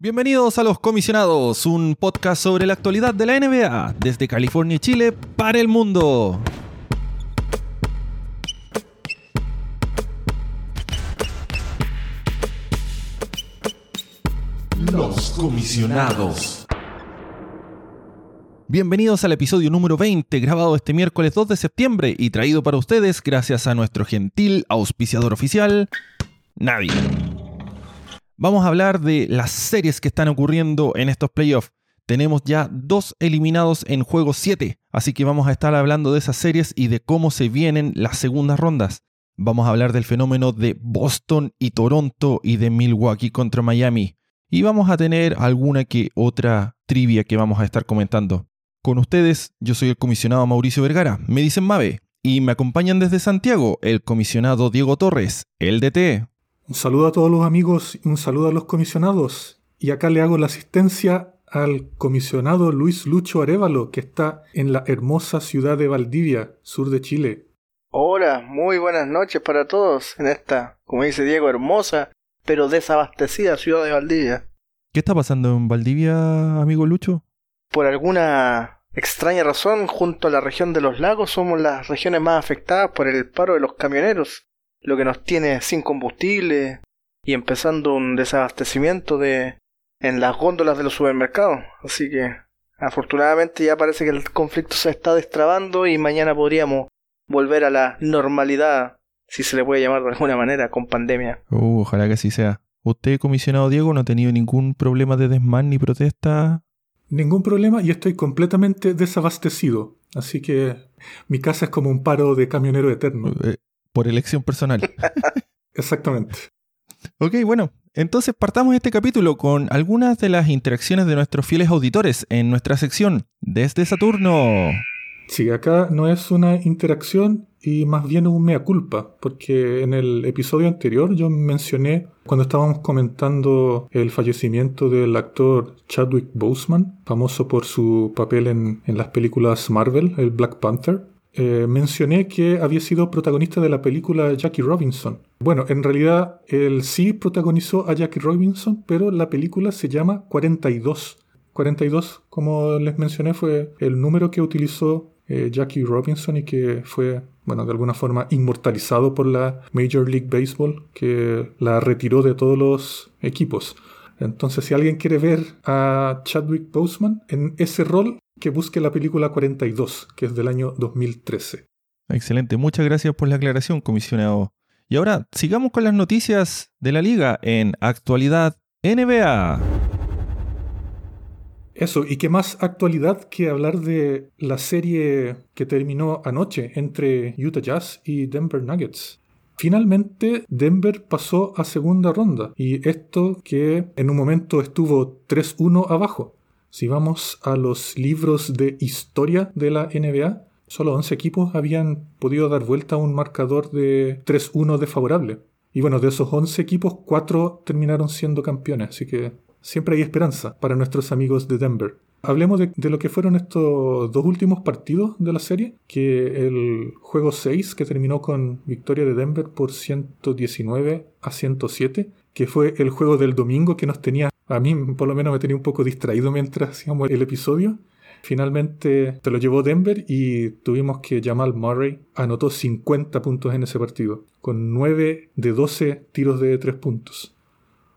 Bienvenidos a Los Comisionados, un podcast sobre la actualidad de la NBA desde California y Chile para el mundo. Los Comisionados. Bienvenidos al episodio número 20, grabado este miércoles 2 de septiembre y traído para ustedes gracias a nuestro gentil auspiciador oficial, Nadie. Vamos a hablar de las series que están ocurriendo en estos playoffs. Tenemos ya dos eliminados en juego 7, así que vamos a estar hablando de esas series y de cómo se vienen las segundas rondas. Vamos a hablar del fenómeno de Boston y Toronto y de Milwaukee contra Miami. Y vamos a tener alguna que otra trivia que vamos a estar comentando. Con ustedes, yo soy el comisionado Mauricio Vergara, me dicen Mave, y me acompañan desde Santiago el comisionado Diego Torres, el DT. Un saludo a todos los amigos y un saludo a los comisionados. Y acá le hago la asistencia al comisionado Luis Lucho Arevalo, que está en la hermosa ciudad de Valdivia, sur de Chile. Hola, muy buenas noches para todos en esta, como dice Diego, hermosa pero desabastecida ciudad de Valdivia. ¿Qué está pasando en Valdivia, amigo Lucho? Por alguna extraña razón, junto a la región de los lagos somos las regiones más afectadas por el paro de los camioneros lo que nos tiene sin combustible y empezando un desabastecimiento de en las góndolas de los supermercados. Así que afortunadamente ya parece que el conflicto se está destrabando y mañana podríamos volver a la normalidad, si se le puede llamar de alguna manera, con pandemia. Uh, ojalá que así sea. ¿Usted, comisionado Diego, no ha tenido ningún problema de desmán ni protesta? Ningún problema y estoy completamente desabastecido. Así que mi casa es como un paro de camionero eterno. Por elección personal. Exactamente. Ok, bueno, entonces partamos este capítulo con algunas de las interacciones de nuestros fieles auditores en nuestra sección Desde Saturno. Sí, acá no es una interacción y más bien un mea culpa, porque en el episodio anterior yo mencioné, cuando estábamos comentando el fallecimiento del actor Chadwick Boseman, famoso por su papel en, en las películas Marvel, el Black Panther, eh, mencioné que había sido protagonista de la película Jackie Robinson. Bueno, en realidad él sí protagonizó a Jackie Robinson, pero la película se llama 42. 42, como les mencioné, fue el número que utilizó eh, Jackie Robinson y que fue, bueno, de alguna forma inmortalizado por la Major League Baseball, que la retiró de todos los equipos. Entonces, si alguien quiere ver a Chadwick Boseman en ese rol, que busque la película 42, que es del año 2013. Excelente, muchas gracias por la aclaración, comisionado. Y ahora sigamos con las noticias de la liga en actualidad NBA. Eso, y qué más actualidad que hablar de la serie que terminó anoche entre Utah Jazz y Denver Nuggets. Finalmente, Denver pasó a segunda ronda, y esto que en un momento estuvo 3-1 abajo. Si vamos a los libros de historia de la NBA, solo 11 equipos habían podido dar vuelta a un marcador de 3-1 desfavorable. Y bueno, de esos 11 equipos, 4 terminaron siendo campeones, así que siempre hay esperanza para nuestros amigos de Denver. Hablemos de, lo que fueron estos dos últimos partidos de la serie, que el juego 6, que terminó con victoria de Denver por 119 a 107, que fue el juego del domingo que nos tenía a mí por lo menos me tenía un poco distraído mientras hacíamos el episodio. Finalmente se lo llevó Denver y tuvimos que Jamal Murray anotó 50 puntos en ese partido, con 9 de 12 tiros de 3 puntos.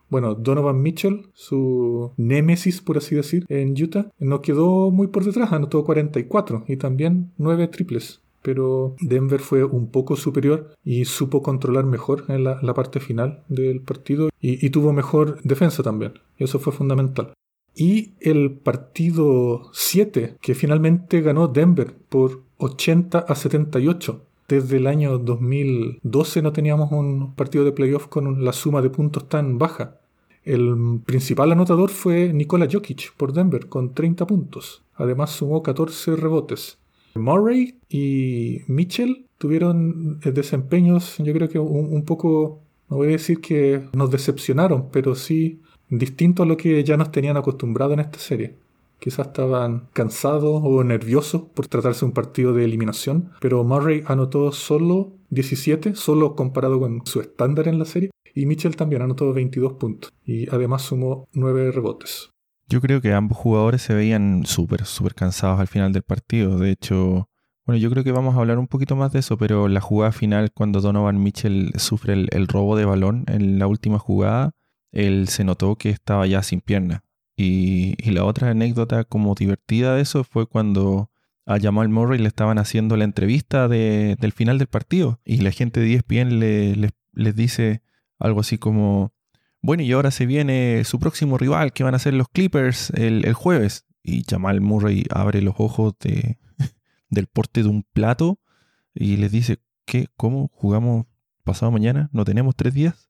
Bueno, Donovan Mitchell, su némesis, por así decir, en Utah, no quedó muy por detrás, anotó 44 y también 9 triples pero Denver fue un poco superior y supo controlar mejor en la, parte final del partido y, tuvo mejor defensa también. Eso fue fundamental. Y el partido 7, que finalmente ganó Denver por 80 a 78. Desde el año 2012 no teníamos un partido de playoff con la suma de puntos tan baja. El principal anotador fue Nikola Jokic por Denver con 30 puntos. Además sumó 14 rebotes. Murray y Mitchell tuvieron eh, desempeños, yo creo que un, poco, no voy a decir que nos decepcionaron, pero sí distinto a lo que ya nos tenían acostumbrado en esta serie. Quizás estaban cansados o nerviosos por tratarse de un partido de eliminación, pero Murray anotó solo 17, solo comparado con su estándar en la serie, Y Mitchell también anotó 22 puntos y además sumó 9 rebotes. Yo creo que ambos jugadores se veían súper, súper cansados al final del partido. De hecho, bueno, yo creo que vamos a hablar un poquito más de eso, pero la jugada final, cuando Donovan Mitchell sufre el, robo de balón en la última jugada, él se notó que estaba ya sin pierna. Y, la otra anécdota como divertida de eso fue cuando a Jamal Murray le estaban haciendo la entrevista del final del partido y la gente de ESPN le, les dice algo así como, bueno, y ahora se viene su próximo rival, que van a ser los Clippers el, jueves. Y Jamal Murray abre los ojos de, del porte de un plato y les dice, ¿qué? ¿Cómo? ¿Jugamos pasado mañana? ¿No tenemos tres días?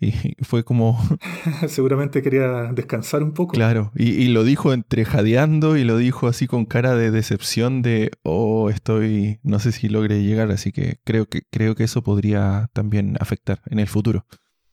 Y fue como... Seguramente quería descansar un poco. Claro, y, lo dijo entre jadeando y lo dijo así con cara de decepción de, oh, estoy, no sé si logre llegar, así que creo que, creo que eso podría también afectar en el futuro.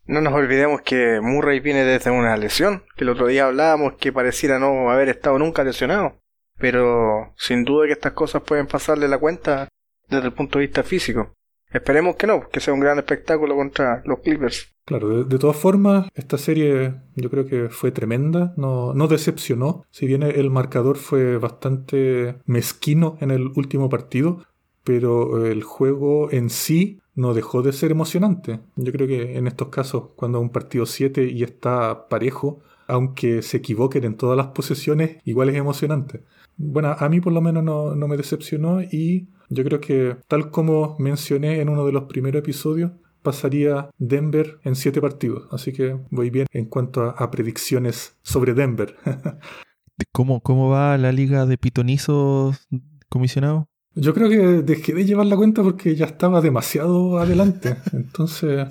No nos olvidemos que Murray viene desde una lesión, que el otro día hablábamos que pareciera no haber estado nunca lesionado. Pero sin duda que estas cosas pueden pasarle la cuenta desde el punto de vista físico. Esperemos que no, que sea un gran espectáculo contra los Clippers. Claro, de, todas formas, esta serie yo creo que fue tremenda, no, no decepcionó, si bien el marcador fue bastante mezquino en el último partido, pero el juego en sí no dejó de ser emocionante. Yo creo que en estos casos, cuando un partido 7 y está parejo, aunque se equivoquen en todas las posesiones, igual es emocionante. Bueno, a mí por lo menos no, me decepcionó y yo creo que tal como mencioné en uno de los primeros episodios, pasaría Denver en siete partidos. Así que voy bien en cuanto a, predicciones sobre Denver. ¿Cómo, ¿Cómo va la liga de pitonizos, comisionado? Yo creo que dejé de llevar la cuenta porque ya estaba demasiado adelante. Entonces...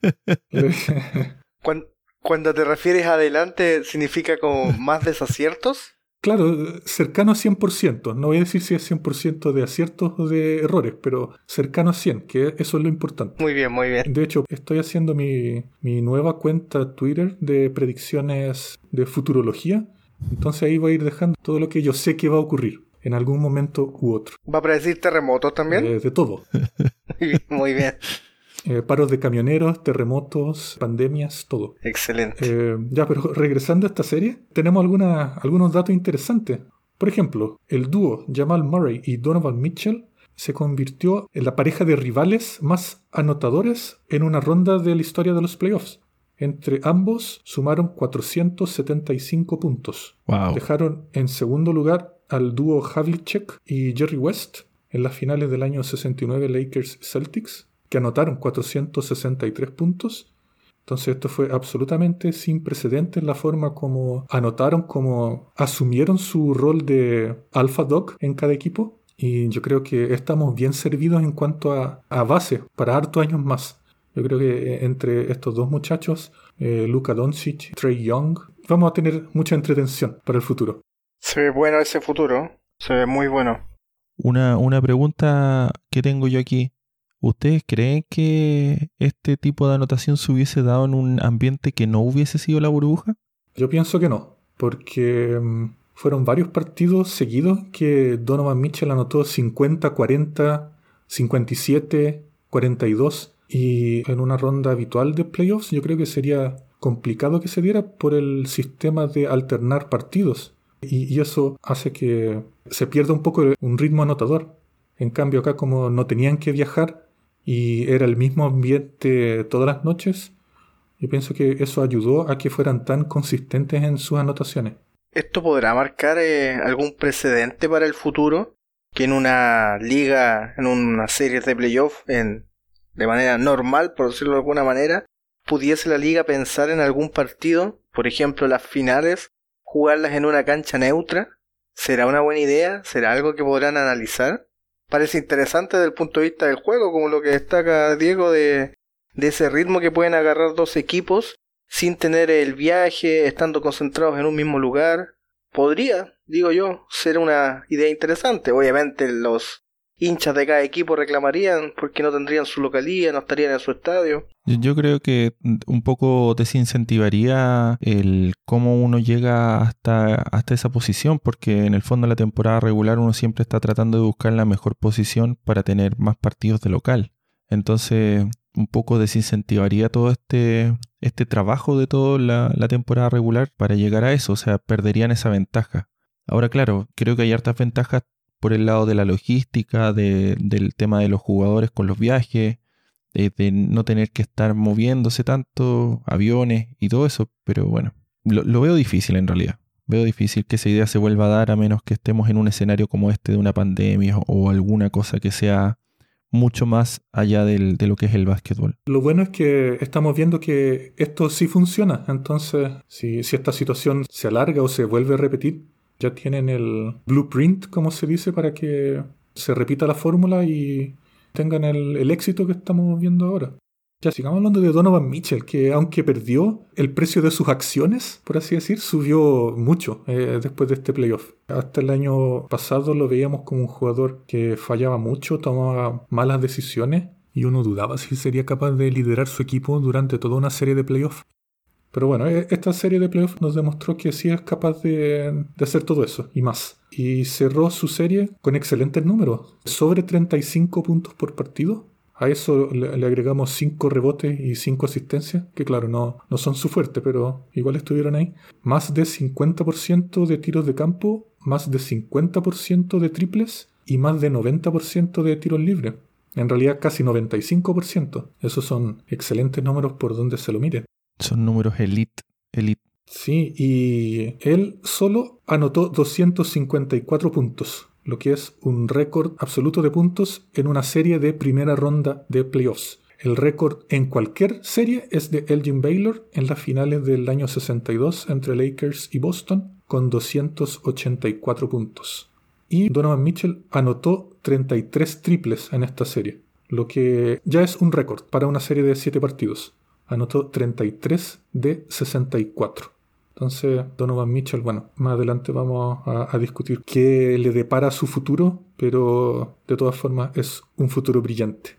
cuando, te refieres a adelante, ¿significa como más desaciertos? Claro, cercano a 100%. No voy a decir si es 100% de aciertos o de errores, pero cercano a 100, que eso es lo importante. Muy bien, muy bien. De hecho, estoy haciendo mi, mi nueva cuenta Twitter de predicciones de futurología. Entonces ahí voy a ir dejando todo lo que yo sé que va a ocurrir en algún momento u otro. ¿Va a predecir terremotos también? Eh, de todo. Muy bien. Eh, paros de camioneros, terremotos, pandemias, todo. Excelente. Eh, ya, pero regresando a esta serie, tenemos alguna, algunos datos interesantes. Por ejemplo, el dúo Jamal Murray y Donovan Mitchell se convirtió en la pareja de rivales más anotadores en una ronda de la historia de los playoffs. Entre ambos sumaron 475 puntos. Dejaron en segundo lugar al dúo Havlicek y Jerry West en las finales del año 69 Lakers Celtics, que anotaron 463 puntos. Entonces esto fue absolutamente sin precedentes la forma como anotaron, como asumieron su rol de alpha dog en cada equipo. Y yo creo que estamos bien servidos en cuanto a, a base para hartos años más. Yo creo que eh, entre estos dos muchachos, eh, Luka Doncic Trey Young, vamos a tener mucha entretención para el futuro. Se ve bueno ese futuro, se ve muy bueno. Una, una pregunta que tengo yo aquí. ¿Ustedes creen que este tipo de anotación se hubiese dado en un ambiente que no hubiese sido la burbuja? Yo pienso que no, porque mm, fueron varios partidos seguidos que Donovan Mitchell anotó 50, 40, 57, 42 y en una ronda habitual de playoffs yo creo que sería complicado que se diera por el sistema de alternar partidos. Y, eso hace que se pierda un poco un ritmo anotador. En cambio acá como no tenían que viajar y era el mismo ambiente todas las noches, yo pienso que eso ayudó a que fueran tan consistentes en sus anotaciones. ¿Esto podrá marcar eh, algún precedente para el futuro? Que en una liga, en una serie de playoffs, en, de manera normal, por decirlo de alguna manera, pudiese la liga pensar en algún partido, por ejemplo las finales, jugarlas en una cancha neutra? ¿Será una buena idea? ¿Será algo que podrán analizar? Parece interesante desde el punto de vista del juego, como lo que destaca Diego de, de ese ritmo que pueden agarrar dos equipos sin tener el viaje, estando concentrados en un mismo lugar. Podría, digo yo, ser una idea interesante. Obviamente los hinchas de cada equipo reclamarían porque no tendrían su localía, no estarían en su estadio. Yo creo que un poco desincentivaría el cómo uno llega hasta, hasta esa posición, porque en el fondo de la temporada regular uno siempre está tratando de buscar la mejor posición para tener más partidos de local. Entonces, un poco desincentivaría todo este, este trabajo de toda la, temporada regular para llegar a eso, o sea, perderían esa ventaja. Ahora, claro, creo que hay hartas ventajas por el lado de la logística, del tema de los jugadores con los viajes, de, no tener que estar moviéndose tanto, aviones y todo eso, pero bueno, lo, veo difícil en realidad. Veo difícil que esa idea se vuelva a dar a menos que estemos en un escenario como este de una pandemia o alguna cosa que sea mucho más allá del, de lo que es el básquetbol. Lo bueno es que estamos viendo que esto sí funciona. Entonces, si esta situación se alarga o se vuelve a repetir, ya tienen el blueprint, como se dice, para que se repita la fórmula y tengan el, éxito que estamos viendo ahora. Ya sigamos hablando de Donovan Mitchell, que aunque perdió, el precio de sus acciones, por así decir, subió mucho eh, después de este playoff. Hasta el año pasado lo veíamos como un jugador que fallaba mucho, tomaba malas decisiones y uno dudaba si sería capaz de liderar su equipo durante toda una serie de playoffs. Pero bueno, e, esta serie de playoffs nos demostró que sí es capaz de, hacer todo eso y más. Y cerró su serie con excelentes números, sobre 35 puntos por partido, a eso le, agregamos 5 rebotes y 5 asistencias, que claro, no, no son su fuerte, pero igual estuvieron ahí. Más de 50% de tiros de campo, más de 50% de triples y más de 90% de tiros libres. En realidad casi 95%. Esos son excelentes números por donde se lo mire. Son números elite, elite. Sí, y él solo anotó 254 puntos lo que es un récord absoluto de puntos en una serie de primera ronda de playoffs. El récord en cualquier serie es de Elgin Baylor en las finales del año 62 entre Lakers y Boston con 284 puntos. Y Donovan Mitchell anotó 33 triples en esta serie, lo que ya es un récord para una serie de 7 partidos. Anotó 33 de 64. Entonces, Donovan Mitchell, bueno, más adelante vamos a, discutir qué le depara su futuro, pero de todas formas es un futuro brillante.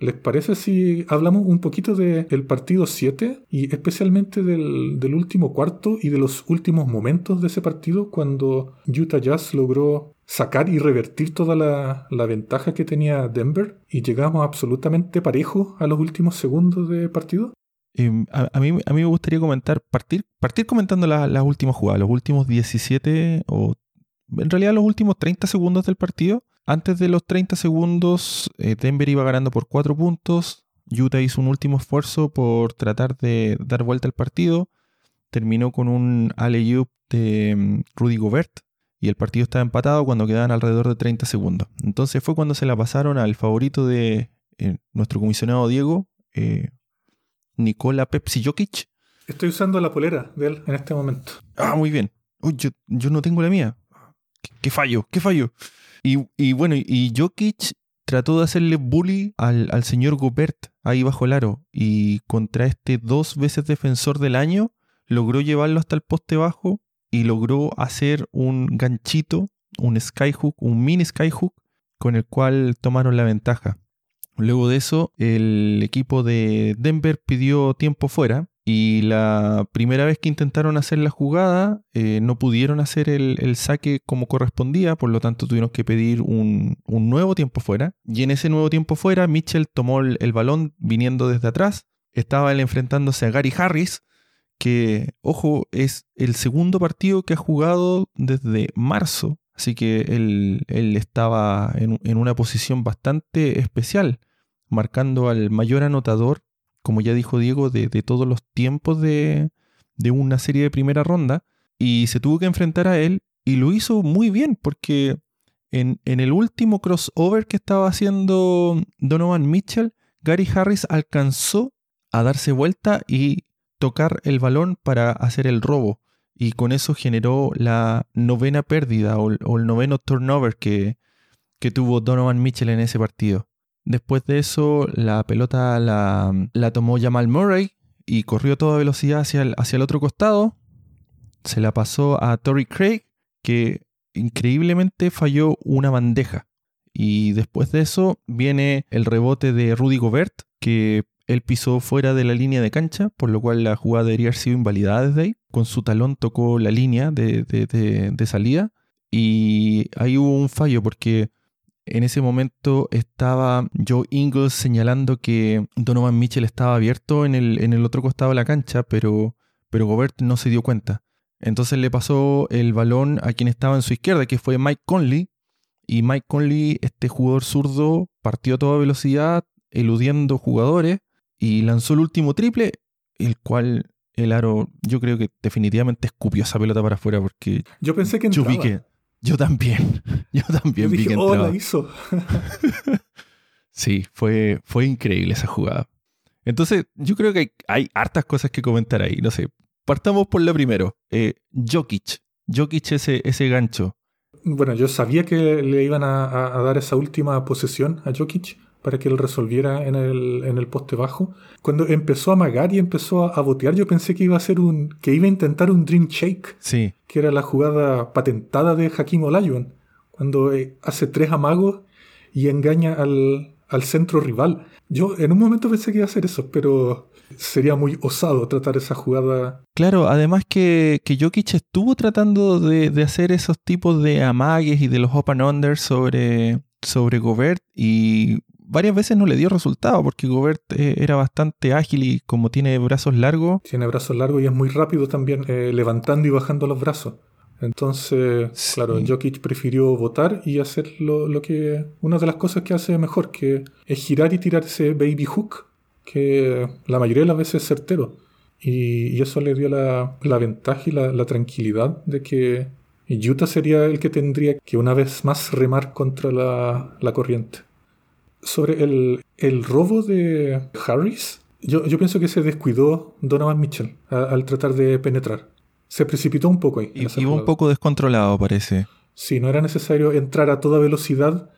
¿Les parece si hablamos un poquito del partido 7 y especialmente del, último cuarto y de los últimos momentos de ese partido cuando Utah Jazz logró sacar y revertir toda la, la ventaja que tenía Denver y llegamos absolutamente parejo a los últimos segundos de partido? Em, a, mí, me gustaría comentar, partir, partir comentando las últimas jugadas, los últimos 17 o en realidad los últimos 30 segundos del partido. Antes de los 30 segundos, eh, Denver iba ganando por 4 puntos. Utah hizo un último esfuerzo por tratar de dar vuelta al partido. Terminó con un alley-oop de em, Rudy Gobert y el partido estaba empatado cuando quedaban alrededor de 30 segundos. Entonces fue cuando se la pasaron al favorito de eh, nuestro comisionado Diego, eh, Nicola Pepsi Jokic. Estoy usando la polera de él en este momento. Ah, muy bien. Uy, yo, no tengo la mía. ¿Qué, fallo? ¿Qué fallo? Y, bueno, y Jokic trató de hacerle bully al, al, señor Gobert ahí bajo el aro. Y contra este dos veces defensor del año, logró llevarlo hasta el poste bajo y logró hacer un ganchito, un skyhook, un mini skyhook, con el cual tomaron la ventaja. Luego de eso, el equipo de Denver pidió tiempo fuera y la primera vez que intentaron hacer la jugada eh, no pudieron hacer el, saque como correspondía, por lo tanto tuvieron que pedir un, nuevo tiempo fuera. Y en ese nuevo tiempo fuera, Mitchell tomó el, el balón viniendo desde atrás. Estaba él enfrentándose a Gary Harris, que, ojo, es el segundo partido que ha jugado desde marzo. Así que él, estaba en, en, una posición bastante especial marcando al mayor anotador, como ya dijo Diego, de, todos los tiempos de, una serie de primera ronda, y se tuvo que enfrentar a él, y lo hizo muy bien, porque en, el último crossover que estaba haciendo Donovan Mitchell, Gary Harris alcanzó a darse vuelta y tocar el balón para hacer el robo. Y con eso generó la novena pérdida o, el noveno turnover que tuvo Donovan Mitchell en ese partido. Después de eso, la pelota la, tomó Jamal Murray y corrió a toda velocidad hacia el, hacia el otro costado. Se la pasó a Torrey Craig, que increíblemente falló una bandeja. Y después de eso viene el rebote de Rudy Gobert, que él pisó fuera de la línea de cancha, por lo cual la jugada debería haber sido invalidada desde ahí. Con su talón tocó la línea de, de salida. Y ahí hubo un fallo porque En ese momento estaba Joe Ingles señalando que Donovan Mitchell estaba abierto en el, en el otro costado de la cancha, pero, pero Gobert no se dio cuenta. Entonces le pasó el balón a quien estaba en su izquierda, que fue Mike Conley. Y Mike Conley, este jugador zurdo, partió a toda velocidad, eludiendo jugadores, y lanzó el último triple, el cual el aro, yo creo que definitivamente escupió esa pelota para afuera, porque Yo pensé que yo entraba. vi que. Yo también. Yo también Yo vi dije, que oh, la hizo. Sí, fue, fue increíble esa jugada. Entonces, yo creo que hay, hay hartas cosas que comentar ahí. No sé, partamos por la primero. Eh, Jokic. Jokic ese, ese gancho. Bueno, yo sabía que le iban a, a- a dar esa última posesión a Jokic para que él resolviera en el, en el poste bajo. Cuando empezó a amagar y empezó a, botear, yo pensé que iba a ser un. que iba a intentar un Dream Shake, Sí, que era la jugada patentada de Hakim Olajuwon, cuando eh, hace tres amagos y engaña al, al centro rival. Yo en un momento pensé que iba a hacer eso, pero sería muy osado tratar esa jugada. Claro, además que, que Jokic estuvo tratando de, de hacer esos tipos de amagues y de los open under sobre, sobre Gobert y varias veces no le dio resultado porque Gobert eh, era bastante ágil y como tiene brazos largos, Tiene brazos largos y es muy rápido también, eh, levantando y bajando los brazos. Entonces, Sí. claro, Jokic prefirió votar y hacer lo, lo que. Una de las cosas que hace mejor, que es girar y tirar ese baby hook, que la mayoría de las veces es certero. Y, y eso le dio la, la ventaja y la, la tranquilidad de que Utah sería el que tendría que una vez más remar contra la, la corriente. Sobre el, el robo de Harris, yo, yo pienso que se descuidó Donovan Mitchell a- al tratar de penetrar. Se precipitó un poco ahí. esa iba un poco descontrolado parece. Sí, no era necesario entrar a toda velocidad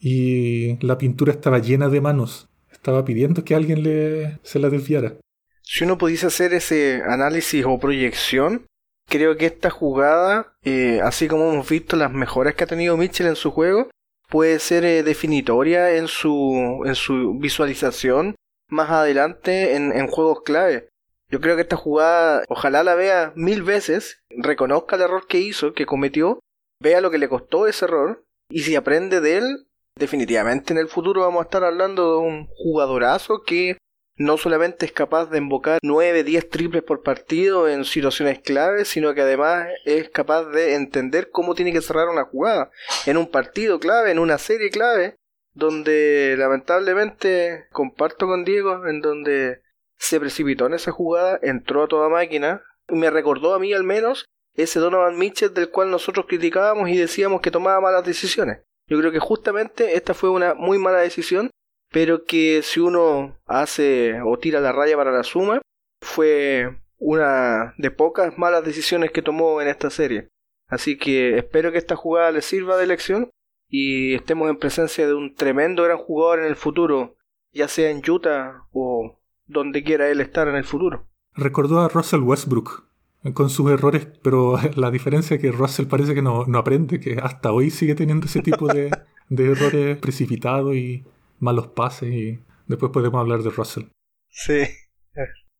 y la pintura estaba llena de manos. Estaba pidiendo que alguien le, se la desviara. Si uno pudiese hacer ese análisis o proyección, creo que esta jugada, eh, así como hemos visto las mejoras que ha tenido Mitchell en su juego, puede ser eh, definitoria en su, en su visualización más adelante en, en juegos clave. Yo creo que esta jugada, ojalá la vea mil veces, reconozca el error que hizo, que cometió, vea lo que le costó ese error, y si aprende de él, definitivamente en el futuro vamos a estar hablando de un jugadorazo que no solamente es capaz de invocar 9, 10 triples por partido en situaciones claves, sino que además es capaz de entender cómo tiene que cerrar una jugada en un partido clave, en una serie clave, donde lamentablemente comparto con Diego, en donde se precipitó en esa jugada, entró a toda máquina, y me recordó a mí al menos ese Donovan Mitchell del cual nosotros criticábamos y decíamos que tomaba malas decisiones. Yo creo que justamente esta fue una muy mala decisión pero que si uno hace o tira la raya para la suma, fue una de pocas malas decisiones que tomó en esta serie. Así que espero que esta jugada le sirva de lección y estemos en presencia de un tremendo gran jugador en el futuro, ya sea en Utah o donde quiera él estar en el futuro. Recordó a Russell Westbrook eh, con sus errores, pero la diferencia es que Russell parece que no, no aprende, que hasta hoy sigue teniendo ese tipo de, de errores precipitados y malos pases y después podemos hablar de Russell. Sí.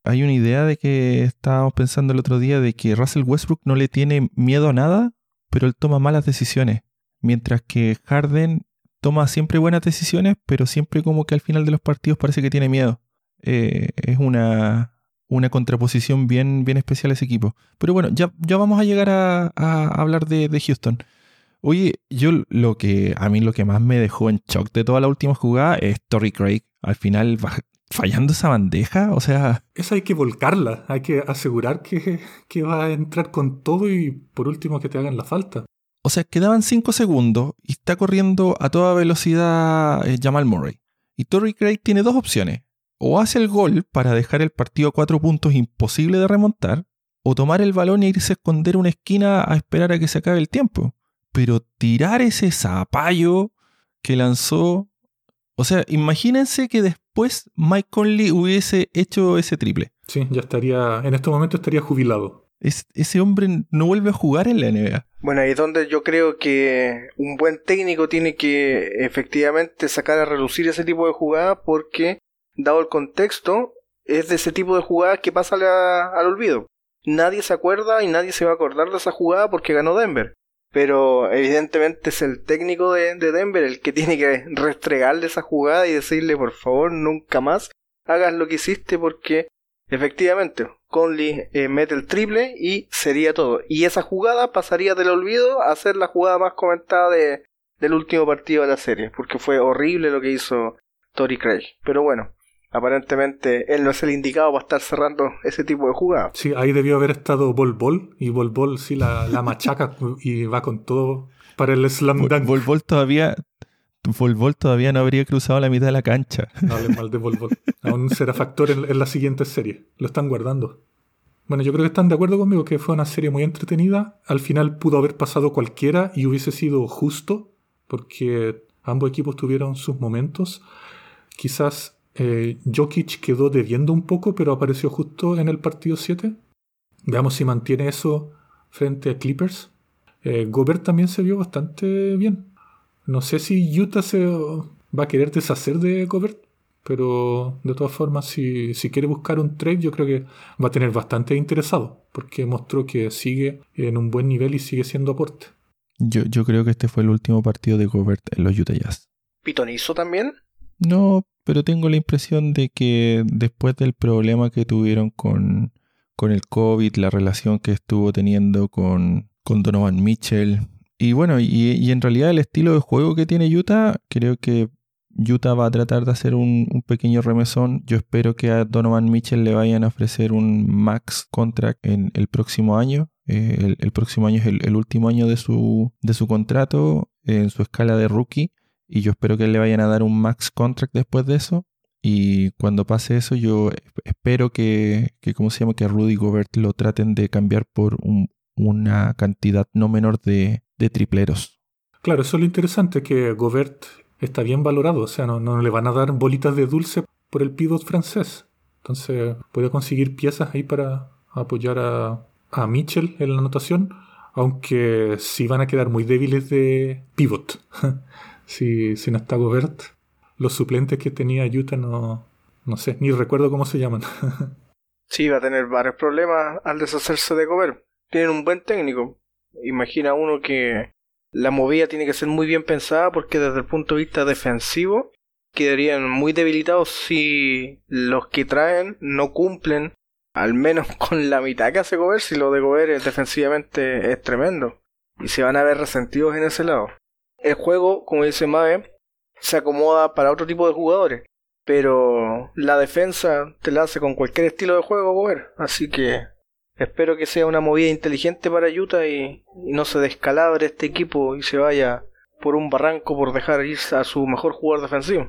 Hay una idea de que estábamos pensando el otro día de que Russell Westbrook no le tiene miedo a nada, pero él toma malas decisiones. Mientras que Harden toma siempre buenas decisiones, pero siempre como que al final de los partidos parece que tiene miedo. Eh, es una, una contraposición bien, bien especial a ese equipo. Pero bueno, ya, ya vamos a llegar a, a hablar de, de Houston. Oye, yo lo que a mí lo que más me dejó en shock de toda la última jugada es Torrey Craig. Al final va- fallando esa bandeja, o sea, Esa hay que volcarla, hay que asegurar que, que va a entrar con todo y por último que te hagan la falta. O sea, quedaban 5 segundos y está corriendo a toda velocidad eh, Jamal Murray. Y Torrey Craig tiene dos opciones. O hace el gol para dejar el partido a 4 puntos imposible de remontar, o tomar el balón e irse a esconder una esquina a esperar a que se acabe el tiempo. Pero tirar ese zapallo que lanzó... O sea, imagínense que después Mike Conley hubiese hecho ese triple. Sí, ya estaría, en este momento estaría jubilado. Es- ese hombre no vuelve a jugar en la NBA. Bueno, ahí es donde yo creo que un buen técnico tiene que efectivamente sacar a relucir ese tipo de jugadas porque, dado el contexto, es de ese tipo de jugadas que pasa la- al olvido. Nadie se acuerda y nadie se va a acordar de esa jugada porque ganó Denver. Pero evidentemente es el técnico de, Denver el que tiene que restregarle esa jugada y decirle por favor nunca más hagas lo que hiciste porque efectivamente Conley eh, mete el triple y sería todo. Y esa jugada pasaría del olvido a ser la jugada más comentada de, del último partido de la serie, porque fue horrible lo que hizo Tori Craig. Pero bueno, aparentemente él no es el indicado para estar cerrando ese tipo de jugadas. Sí, ahí debió haber estado Bol Bol y Bol Bol sí la, la machaca y va con todo para el slam dunk. Bol Bol todavía Bol todavía no habría cruzado la mitad de la cancha. No mal de Bol Bol. Aún será factor en, en la siguiente serie. Lo están guardando. Bueno, yo creo que están de acuerdo conmigo que fue una serie muy entretenida. Al final pudo haber pasado cualquiera y hubiese sido justo, porque ambos equipos tuvieron sus momentos. Quizás eh, Jokic quedó debiendo un poco, pero apareció justo en el partido 7. Veamos si mantiene eso frente a Clippers. Eh, Gobert también se vio bastante bien. No sé si Utah se va a querer deshacer de Gobert, pero de todas formas, si, si quiere buscar un trade, yo creo que va a tener bastante interesado, porque mostró que sigue en un buen nivel y sigue siendo aporte. Yo, yo creo que este fue el último partido de Gobert en los Utah Jazz. ¿Pitonizo también? No, pero tengo la impresión de que después del problema que tuvieron con, con el COVID, la relación que estuvo teniendo con, con Donovan Mitchell, y bueno, y, en realidad el estilo de juego que tiene Utah, creo que Utah va a tratar de hacer un, pequeño remesón. Yo espero que a Donovan Mitchell le vayan a ofrecer un max contract en el próximo año. Eh, el, próximo año es el, último año de su, de su contrato en su escala de rookie. Y yo espero que le vayan a dar un max contract después de eso. Y cuando pase eso, yo espero que, que ¿cómo se llama? Que Rudy Gobert lo traten de cambiar por una cantidad no menor de, de tripleros. Claro, eso es lo interesante, que Gobert está bien valorado, o sea, no, le van a dar bolitas de dulce por el pivot francés. Entonces puede conseguir piezas ahí para apoyar a, a Mitchell en la anotación, aunque sí van a quedar muy débiles de pivot. si, si no está Gobert, los suplentes que tenía Utah no, no sé, ni recuerdo cómo se llaman. sí, va a tener varios problemas al deshacerse de Gobert. Tienen un buen técnico, imagina uno que la movida tiene que ser muy bien pensada porque desde el punto de vista defensivo quedarían muy debilitados si los que traen no cumplen al menos con la mitad que hace Gobert si lo de Gobert defensivamente es tremendo y se van a ver resentidos en ese lado. El juego, como dice Mae, se acomoda para otro tipo de jugadores, pero la defensa te la hace con cualquier estilo de juego Gobert, así que Espero que sea una movida inteligente para Utah y, no se descalabre este equipo y se vaya por un barranco por dejar ir a su mejor jugador defensivo.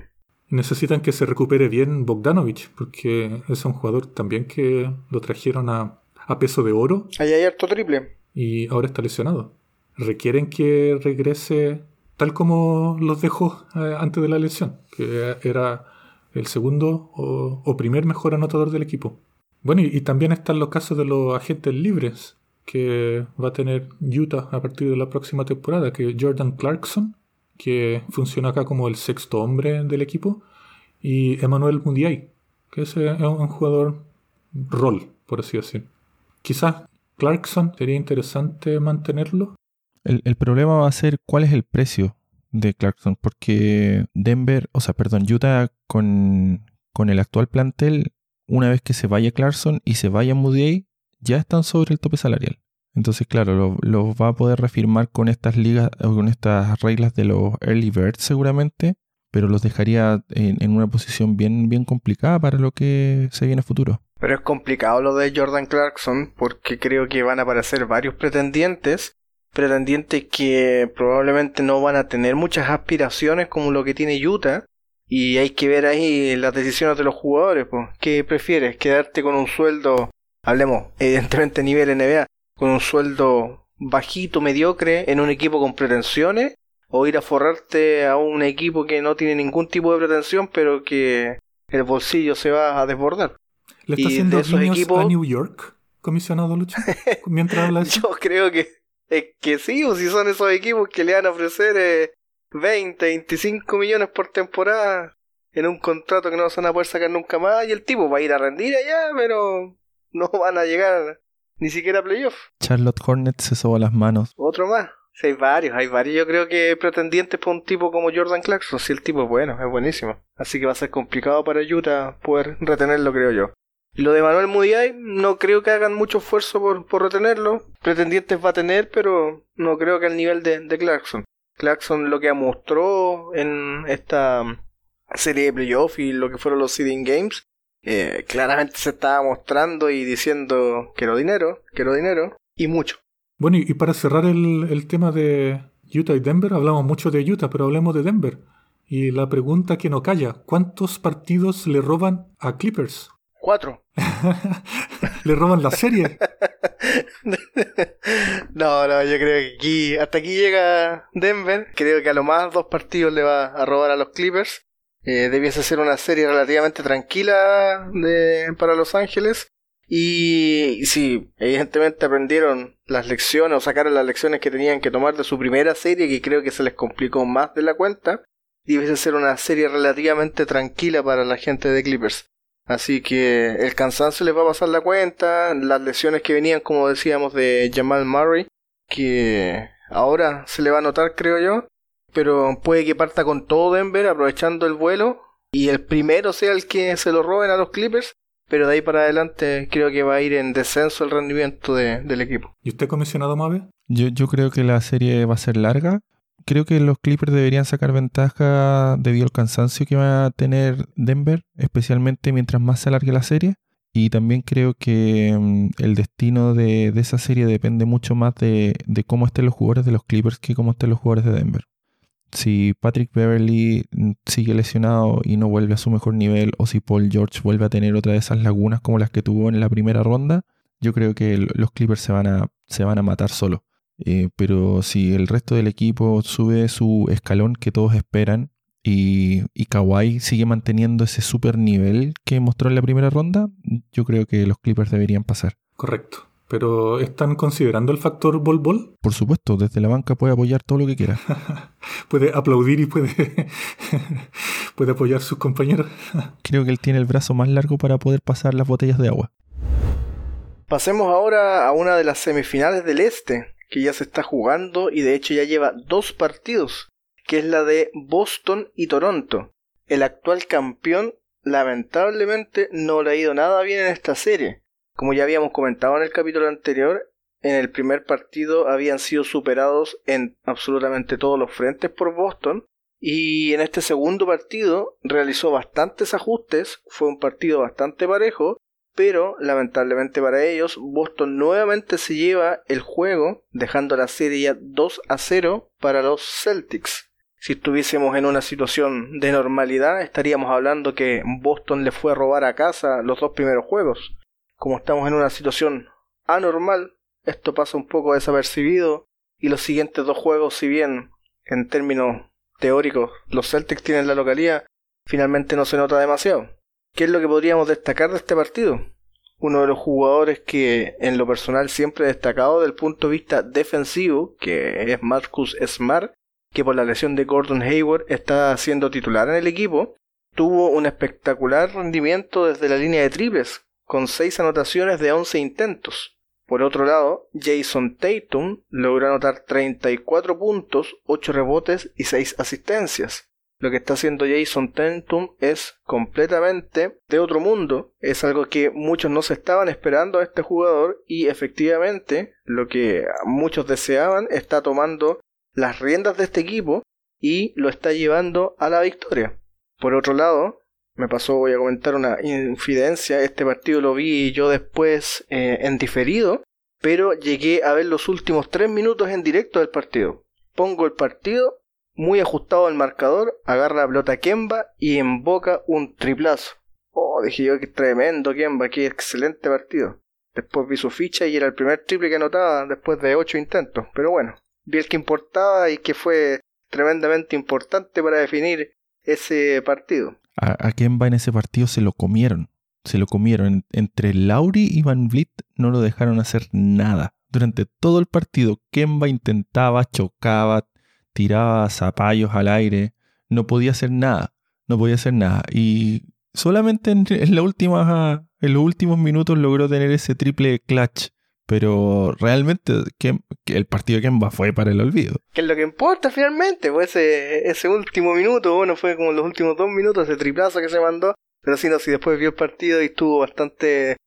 Necesitan que se recupere bien Bogdanovich, porque es un jugador también que lo trajeron a, peso de oro. Ahí hay harto triple. Y ahora está lesionado. Requieren que regrese tal como los dejó eh, antes de la lesión, que era el segundo o primer mejor anotador del equipo. Bueno, y, también están los casos de los agentes libres que va a tener Utah a partir de la próxima temporada, que Jordan Clarkson, que funciona acá como el sexto hombre del equipo, y Emmanuel Mundiay, que es un jugador rol, por así decir. Quizás Clarkson sería interesante mantenerlo. El, problema va a ser cuál es el precio de Clarkson, porque Denver, o sea, perdón, Utah con, con el actual plantel una vez que se vaya Clarkson y se vaya Moody, ya están sobre el tope salarial. Entonces, claro, lo, va a poder refirmar con estas ligas con estas reglas de los early birds seguramente, pero los dejaría en, una posición bien, bien complicada para lo que se viene a futuro. Pero es complicado lo de Jordan Clarkson porque creo que van a aparecer varios pretendientes, pretendientes que probablemente no van a tener muchas aspiraciones como lo que tiene Utah y hay que ver ahí las decisiones de los jugadores. Pues. ¿Qué prefieres? ¿Quedarte con un sueldo, hablemos evidentemente nivel NBA, con un sueldo bajito, mediocre, en un equipo con pretensiones? ¿O ir a forrarte a un equipo que no tiene ningún tipo de pretensión, pero que el bolsillo se va a desbordar? ¿Le está haciendo esos equipos... a New York, comisionado Lucha? Mientras Yo creo que, que sí, o si son esos equipos que le van a ofrecer... Eh, 20, 25 millones por temporada en un contrato que no se van a poder sacar nunca más y el tipo va a ir a rendir allá, pero no van a llegar ni siquiera a playoff. Charlotte Hornets se soba las manos. Otro más. Sí, hay varios, hay varios. Yo creo que pretendientes por un tipo como Jordan Clarkson, si el tipo es bueno, es buenísimo. Así que va a ser complicado para Utah poder retenerlo, creo yo. Lo de Manuel Mudiay, no creo que hagan mucho esfuerzo por, por retenerlo. Pretendientes va a tener, pero no creo que al nivel de, de Clarkson. Clarkson lo que mostró en esta serie de playoff y lo que fueron los seeding games, eh, claramente se estaba mostrando y diciendo quiero dinero, quiero dinero y mucho. Bueno, y para cerrar el, el tema de Utah y Denver, hablamos mucho de Utah, pero hablemos de Denver. Y la pregunta que no calla, ¿cuántos partidos le roban a Clippers? Cuatro. le roban la serie. no, no, yo creo que aquí, hasta aquí llega Denver. Creo que a lo más dos partidos le va a robar a los Clippers. Eh, debiese ser una serie relativamente tranquila de, para Los Ángeles. Y sí, evidentemente aprendieron las lecciones o sacaron las lecciones que tenían que tomar de su primera serie, que creo que se les complicó más de la cuenta. Debiese ser una serie relativamente tranquila para la gente de Clippers. Así que el cansancio les va a pasar la cuenta, las lesiones que venían, como decíamos, de Jamal Murray, que ahora se le va a notar, creo yo, pero puede que parta con todo Denver aprovechando el vuelo y el primero sea el que se lo roben a los Clippers, pero de ahí para adelante creo que va a ir en descenso el rendimiento del equipo. ¿Y usted comisionado Mave? Yo, yo creo que la serie va a ser larga creo que los Clippers deberían sacar ventaja debido al cansancio que va a tener Denver, especialmente mientras más se alargue la serie. Y también creo que mm, el destino de, esa serie depende mucho más de, cómo estén los jugadores de los Clippers que cómo estén los jugadores de Denver. Si Patrick Beverly mm, sigue lesionado y no vuelve a su mejor nivel, o si Paul George vuelve a tener otra de esas lagunas como las que tuvo en la primera ronda, yo creo que los Clippers se van a, se van a matar solo. Eh, pero si el resto del equipo sube su escalón que todos esperan y, y Kawhi sigue manteniendo ese super nivel que mostró en la primera ronda, yo creo que los Clippers deberían pasar. Correcto. ¿Pero están considerando el factor Bol Bol? Por supuesto, desde la banca puede apoyar todo lo que quiera. puede aplaudir y puede, puede apoyar a sus compañeros. Creo que él tiene el brazo más largo para poder pasar las botellas de agua. Pasemos ahora a una de las semifinales del Este, que ya se está jugando y de hecho ya lleva dos partidos, que es la de Boston y Toronto. El actual campeón lamentablemente no le ha ido nada bien en esta serie. Como ya habíamos comentado en el capítulo anterior, en el primer partido habían sido superados en absolutamente todos los frentes por Boston y en este segundo partido realizó bastantes ajustes, fue un partido bastante parejo pero lamentablemente para ellos, Boston nuevamente se lleva el juego, dejando la serie ya 2 a 0 para los Celtics. Si estuviésemos en una situación de normalidad, estaríamos hablando que Boston le fue a robar a casa los dos primeros juegos. Como estamos en una situación anormal, esto pasa un poco desapercibido y los siguientes dos juegos, si bien en términos teóricos los Celtics tienen la localidad, finalmente no se nota demasiado. ¿Qué es lo que podríamos destacar de este partido? Uno de los jugadores que en lo personal siempre he destacado del punto de vista defensivo, que es Marcus Smart, que por la lesión de Gordon Hayward está siendo titular en el equipo, tuvo un espectacular rendimiento desde la línea de triples, con 6 anotaciones de 11 intentos. Por otro lado, Jason Tatum logró anotar 34 puntos, 8 rebotes y 6 asistencias. Lo que está haciendo Jason Tatum es completamente de otro mundo. Es algo que muchos no se estaban esperando a este jugador y efectivamente lo que muchos deseaban está tomando las riendas de este equipo y lo está llevando a la victoria. Por otro lado, me pasó, voy a comentar una infidencia, este partido lo vi yo después eh, en diferido, pero llegué a ver los últimos tres minutos en directo del partido. Pongo el partido muy ajustado al marcador, agarra la pelota Kemba y emboca un triplazo. Oh, dije yo que tremendo Kemba, qué excelente partido. Después vi su ficha y era el primer triple que anotaba después de ocho intentos. Pero bueno, vi el que importaba y que fue tremendamente importante para definir ese partido. A, Kemba en ese partido se lo comieron. Se lo comieron. Entre Lauri y Van Vliet no lo dejaron hacer nada. Durante todo el partido, Kemba intentaba, chocaba, tiraba zapallos al aire, no podía hacer nada, no podía hacer nada. Y solamente en, la última, en los últimos minutos logró tener ese triple clutch pero realmente el partido de Kemba fue para el olvido. Que es lo que importa finalmente, pues ese, ese último minuto, bueno, fue como los últimos dos minutos de triplazo que se mandó, pero si no, después vio el partido y estuvo bastante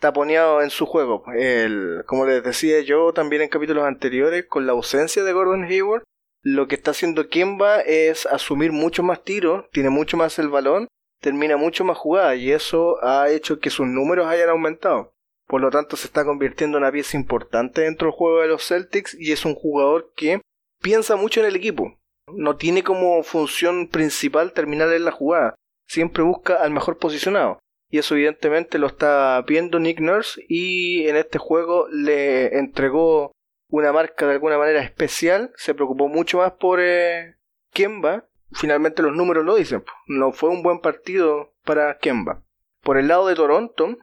taponeado en su juego. El, como les decía yo también en capítulos anteriores, con la ausencia de Gordon Hayward, lo que está haciendo Kemba es asumir mucho más tiros, tiene mucho más el balón, termina mucho más jugada y eso ha hecho que sus números hayan aumentado. Por lo tanto, se está convirtiendo en una pieza importante dentro del juego de los Celtics y es un jugador que piensa mucho en el equipo. No tiene como función principal terminar en la jugada. Siempre busca al mejor posicionado. Y eso evidentemente lo está viendo Nick Nurse y en este juego le entregó una marca de alguna manera especial. Se preocupó mucho más por eh, Kemba. Finalmente los números lo dicen. No fue un buen partido para Kemba. Por el lado de Toronto,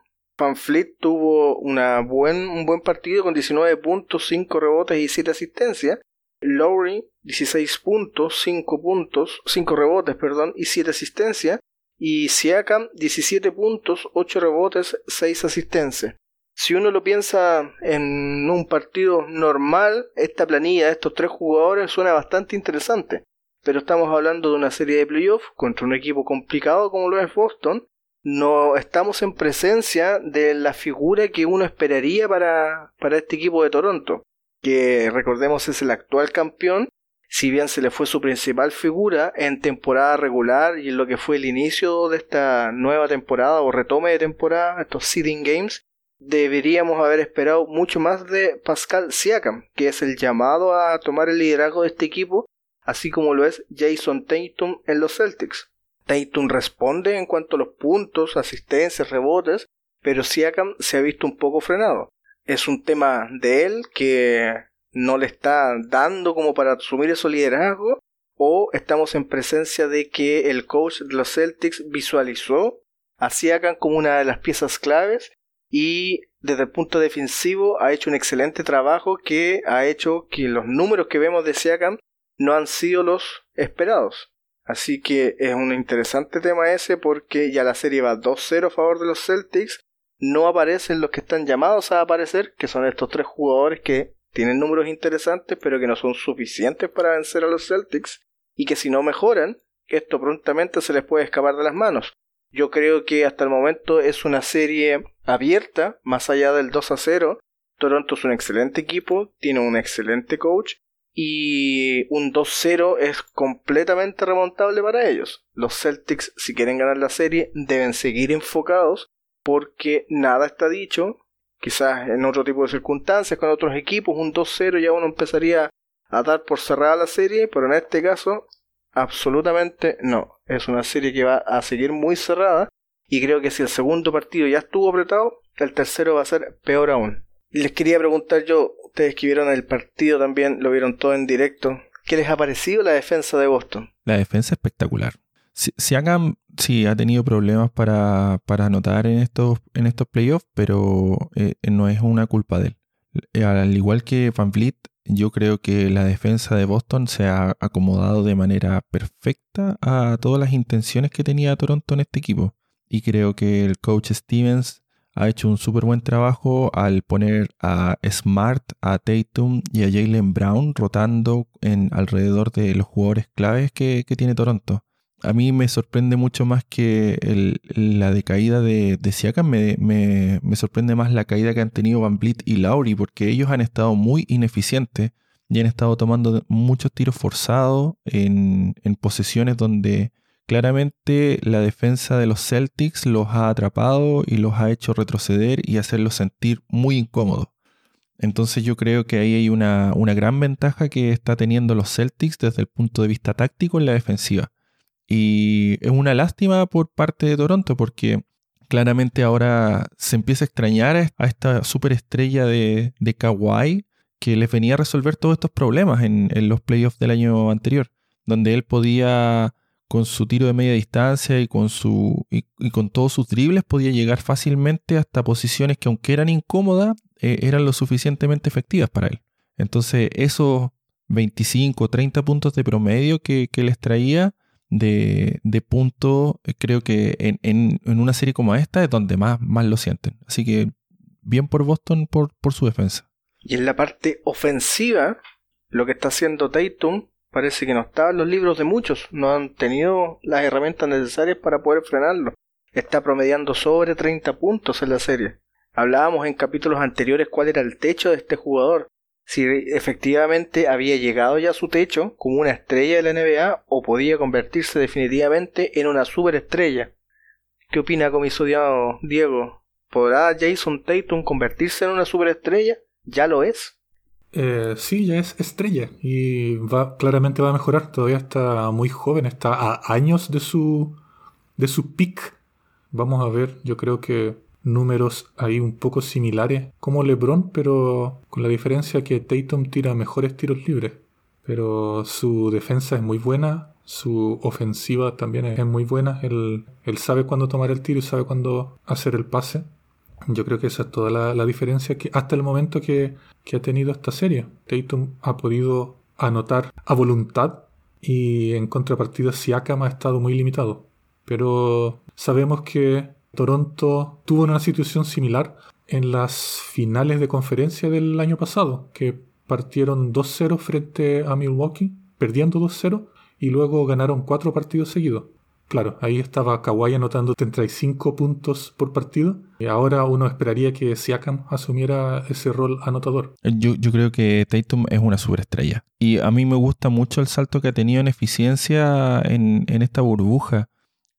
Fleet tuvo una buen, un buen partido con 19 puntos, 5 rebotes y 7 asistencias. Lowry 16 puntos, 5 puntos, 5 rebotes, perdón, y 7 asistencias. Y Siakam 17 puntos, 8 rebotes, 6 asistencias. Si uno lo piensa en un partido normal, esta planilla de estos tres jugadores suena bastante interesante. Pero estamos hablando de una serie de playoffs contra un equipo complicado como lo es Boston, no estamos en presencia de la figura que uno esperaría para, para este equipo de Toronto, que recordemos es el actual campeón, si bien se le fue su principal figura en temporada regular y en lo que fue el inicio de esta nueva temporada o retome de temporada, estos seeding games, deberíamos haber esperado mucho más de Pascal Siakam, que es el llamado a tomar el liderazgo de este equipo, así como lo es Jason Tatum en los Celtics. Tatum responde en cuanto a los puntos, asistencias, rebotes, pero Siakam se ha visto un poco frenado. Es un tema de él que no le está dando como para asumir ese liderazgo o estamos en presencia de que el coach de los Celtics visualizó a Siakam como una de las piezas claves y desde el punto defensivo ha hecho un excelente trabajo que ha hecho que los números que vemos de Siakam no han sido los esperados. Así que es un interesante tema ese porque ya la serie va 2-0 a favor de los Celtics. No aparecen los que están llamados a aparecer, que son estos tres jugadores que tienen números interesantes pero que no son suficientes para vencer a los Celtics y que si no mejoran, esto prontamente se les puede escapar de las manos. Yo creo que hasta el momento es una serie abierta, más allá del 2 a 0. Toronto es un excelente equipo, tiene un excelente coach y un 2-0 es completamente remontable para ellos. Los Celtics, si quieren ganar la serie, deben seguir enfocados porque nada está dicho. Quizás en otro tipo de circunstancias, con otros equipos, un 2-0 ya uno empezaría a dar por cerrada la serie, pero en este caso, absolutamente no. Es una serie que va a seguir muy cerrada y creo que si el segundo partido ya estuvo apretado, el tercero va a ser peor aún. Les quería preguntar yo, ustedes que vieron el partido también, lo vieron todo en directo. ¿Qué les ha parecido la defensa de Boston? La defensa espectacular. Si, si hagan, sí, ha tenido problemas para, para anotar en estos, en estos playoffs, pero eh, no es una culpa de él. Al igual que Van Vliet, yo creo que la defensa de Boston se ha acomodado de manera perfecta a todas las intenciones que tenía Toronto en este equipo. Y creo que el coach Stevens ha hecho un súper buen trabajo al poner a Smart, a Tatum y a Jalen Brown rotando en alrededor de los jugadores claves que, tiene Toronto. A mí me sorprende mucho más que la decaída de, de Siakam, me, sorprende más la caída que han tenido Van Vliet y Lowry, porque ellos han estado muy ineficientes y han estado tomando muchos tiros forzados en, en posesiones donde Claramente la defensa de los Celtics los ha atrapado y los ha hecho retroceder y hacerlos sentir muy incómodos. Entonces yo creo que ahí hay una, gran ventaja que está teniendo los Celtics desde el punto de vista táctico en la defensiva. Y es una lástima por parte de Toronto porque claramente ahora se empieza a extrañar a esta superestrella de, de Kawhi que les venía a resolver todos estos problemas en, en los playoffs del año anterior, donde él podía con su tiro de media distancia y con, su, y, con todos sus dribles podía llegar fácilmente hasta posiciones que aunque eran incómodas, eh, eran lo suficientemente efectivas para él. Entonces esos 25 o 30 puntos de promedio que, les traía de, de punto, eh, creo que en, una serie como esta es donde más, más lo sienten. Así que bien por Boston por, por su defensa. Y en la parte ofensiva, lo que está haciendo Tatum parece que no está en los libros de muchos, no han tenido las herramientas necesarias para poder frenarlo. Está promediando sobre 30 puntos en la serie. Hablábamos en capítulos anteriores cuál era el techo de este jugador. Si efectivamente había llegado ya a su techo como una estrella de la NBA o podía convertirse definitivamente en una superestrella. ¿Qué opina comisariado Diego? ¿Podrá Jason Tatum convertirse en una superestrella? ¿Ya lo es? Eh, sí, ya es estrella y va, claramente va a mejorar. Todavía está muy joven, está a años de su, de su peak. Vamos a ver, yo creo que números ahí un poco similares como LeBron, pero con la diferencia que Tatum tira mejores tiros libres. Pero su defensa es muy buena, su ofensiva también es muy buena. Él, él sabe cuándo tomar el tiro y sabe cuándo hacer el pase. Yo creo que esa es toda la, diferencia que hasta el momento que, ha tenido esta serie. Tatum ha podido anotar a voluntad y en contrapartida Siakam ha estado muy limitado. Pero sabemos que Toronto tuvo una situación similar en las finales de conferencia del año pasado, que partieron 2-0 frente a Milwaukee, perdiendo 2-0 y luego ganaron cuatro partidos seguidos. Claro, ahí estaba Kawhi anotando 35 puntos por partido. Y ahora uno esperaría que Siakam asumiera ese rol anotador. Yo, yo creo que Tatum es una superestrella. Y a mí me gusta mucho el salto que ha tenido en eficiencia en, esta burbuja.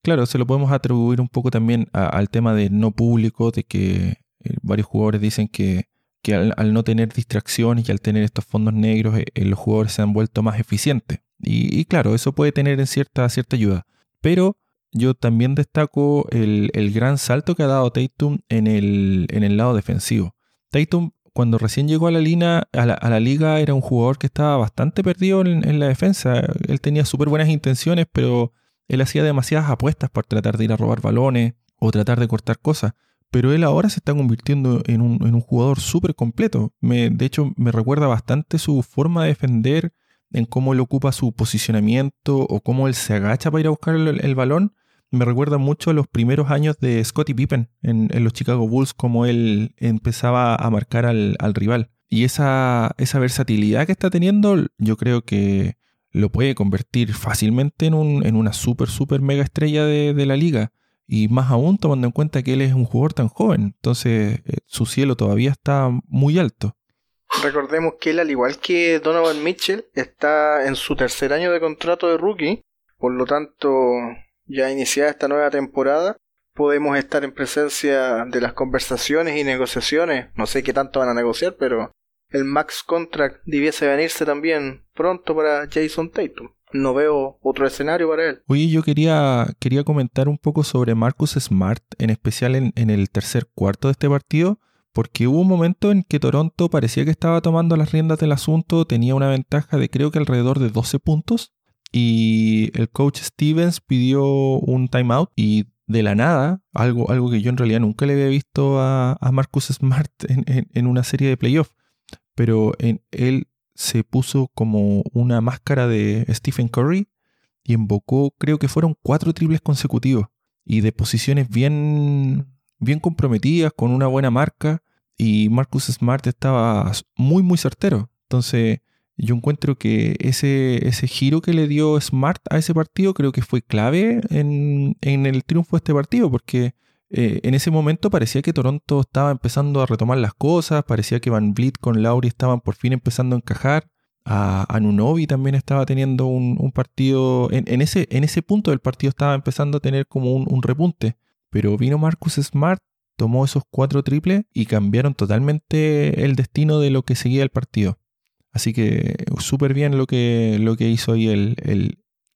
Claro, se lo podemos atribuir un poco también al tema de no público, de que eh, varios jugadores dicen que, al, no tener distracciones y al tener estos fondos negros, eh, los jugadores se han vuelto más eficientes. Y, claro, eso puede tener en cierta, cierta ayuda. Pero yo también destaco el, gran salto que ha dado Tatum en el, en el lado defensivo. Tatum, cuando recién llegó a la, liga, era un jugador que estaba bastante perdido en, la defensa. Él tenía súper buenas intenciones, pero él hacía demasiadas apuestas por tratar de ir a robar balones o tratar de cortar cosas. Pero él ahora se está convirtiendo en un, jugador súper completo. Me, de hecho, me recuerda bastante su forma de defender en cómo él ocupa su posicionamiento o cómo él se agacha para ir a buscar el, balón, me recuerda mucho a los primeros años de Scottie Pippen en, los Chicago Bulls, como él empezaba a marcar al, rival. Y esa, esa, versatilidad que está teniendo, yo creo que lo puede convertir fácilmente en, un, en una super, super mega estrella de, de, la liga. Y más aún tomando en cuenta que él es un jugador tan joven. Entonces, eh, su cielo todavía está muy alto. Recordemos que él, al igual que Donovan Mitchell, está en su tercer año de contrato de rookie. Por lo tanto, ya iniciada esta nueva temporada, podemos estar en presencia de las conversaciones y negociaciones. No sé qué tanto van a negociar, pero el max contract debiese venirse también pronto para Jason Tatum. No veo otro escenario para él. Oye, yo quería, quería comentar un poco sobre Marcus Smart, en especial en, en el tercer cuarto de este partido porque hubo un momento en que Toronto parecía que estaba tomando las riendas del asunto, tenía una ventaja de creo que alrededor de 12 puntos, y el coach Stevens pidió un timeout y de la nada, algo, algo que yo en realidad nunca le había visto a, Marcus Smart en, una serie de playoffs, pero él se puso como una máscara de Stephen Curry y invocó, creo que fueron cuatro triples consecutivos y de posiciones bien, bien comprometidas, con una buena marca y Marcus Smart estaba muy, muy certero. Entonces, yo encuentro que ese, ese giro que le dio Smart a ese partido creo que fue clave en, el triunfo de este partido, porque eh, en ese momento parecía que Toronto estaba empezando a retomar las cosas, parecía que Van Vliet con Lauri estaban por fin empezando a encajar. A, Nunovi también estaba teniendo un, partido, en, ese, en ese punto del partido estaba empezando a tener como un, un repunte. Pero vino Marcus Smart tomó esos cuatro triples y cambiaron totalmente el destino de lo que seguía el partido. Así que súper bien lo que, lo que hizo ahí el,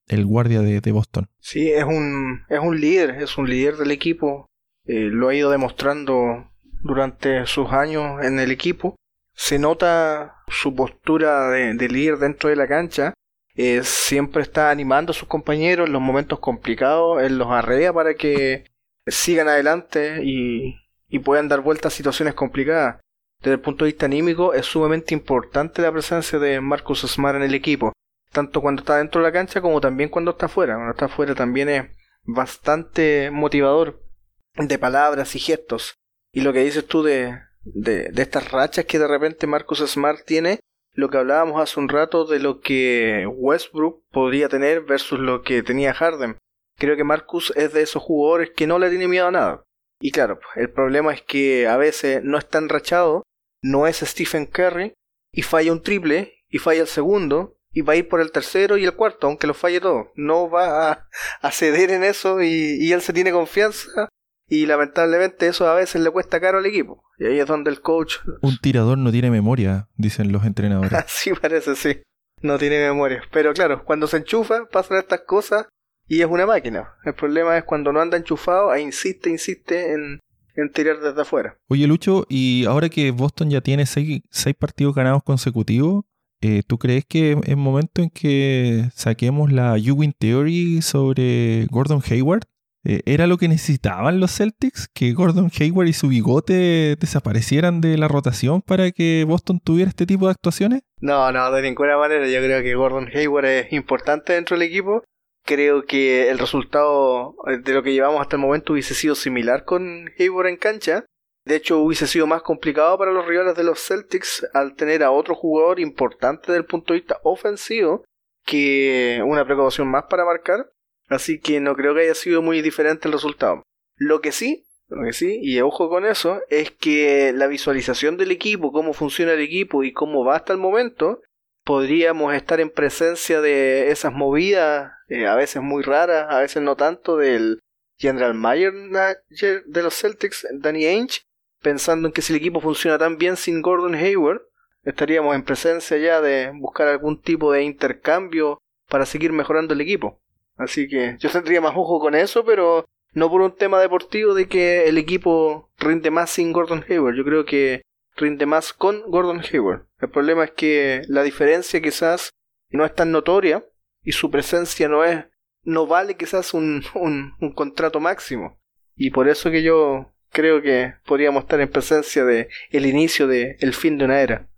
el, guardia de, Boston. Sí, es un, es un líder, es un líder del equipo. Eh, lo ha ido demostrando durante sus años en el equipo. Se nota su postura de, líder dentro de la cancha. Eh, siempre está animando a sus compañeros en los momentos complicados. Él los arrea para que sigan adelante y, puedan dar vuelta a situaciones complicadas. Desde el punto de vista anímico es sumamente importante la presencia de Marcus Smart en el equipo, tanto cuando está dentro de la cancha como también cuando está fuera. Cuando está fuera también es bastante motivador de palabras y gestos. Y lo que dices tú de, de, estas rachas que de repente Marcus Smart tiene, lo que hablábamos hace un rato de lo que Westbrook podría tener versus lo que tenía Harden. Creo que Marcus es de esos jugadores que no le tiene miedo a nada. Y claro, el problema es que a veces no está enrachado, no es Stephen Curry, y falla un triple, y falla el segundo, y va a ir por el tercero y el cuarto, aunque lo falle todo. No va a, ceder en eso y, él se tiene confianza y lamentablemente eso a veces le cuesta caro al equipo. Y ahí es donde el coach... Un tirador no tiene memoria, dicen los entrenadores. sí parece, sí. No tiene memoria. Pero claro, cuando se enchufa pasan estas cosas y es una máquina. El problema es cuando no anda enchufado, ahí insiste, insiste en, en tirar desde afuera. Oye Lucho, y ahora que Boston ya tiene seis, seis partidos ganados consecutivos, eh, ¿Tú crees que es momento en que saquemos la Ewing Theory sobre Gordon Hayward? Eh, ¿Era lo que necesitaban los Celtics? ¿Que Gordon Hayward y su bigote desaparecieran de la rotación para que Boston tuviera este tipo de actuaciones? No, no, de ninguna manera. Yo creo que Gordon Hayward es importante dentro del equipo. Creo que el resultado de lo que llevamos hasta el momento hubiese sido similar con Hayward en cancha. De hecho, hubiese sido más complicado para los rivales de los Celtics al tener a otro jugador importante desde el punto de vista ofensivo que una precaución más para marcar. Así que no creo que haya sido muy diferente el resultado. Lo que sí, lo que sí, y ojo con eso, es que la visualización del equipo, cómo funciona el equipo y cómo va hasta el momento, podríamos estar en presencia de esas movidas, eh, a veces muy raras, a veces no tanto, del General Manager de los Celtics, Danny Ainge, pensando en que si el equipo funciona tan bien sin Gordon Hayward, estaríamos en presencia ya de buscar algún tipo de intercambio para seguir mejorando el equipo. Así que yo tendría más ojo con eso, pero no por un tema deportivo de que el equipo rinde más sin Gordon Hayward. Yo creo que rinde más con Gordon Hayward. El problema es que la diferencia quizás no es tan notoria y su presencia no es no vale quizás un, un, un contrato máximo. Y por eso que yo creo que podríamos estar en presencia de el inicio de el fin de una era.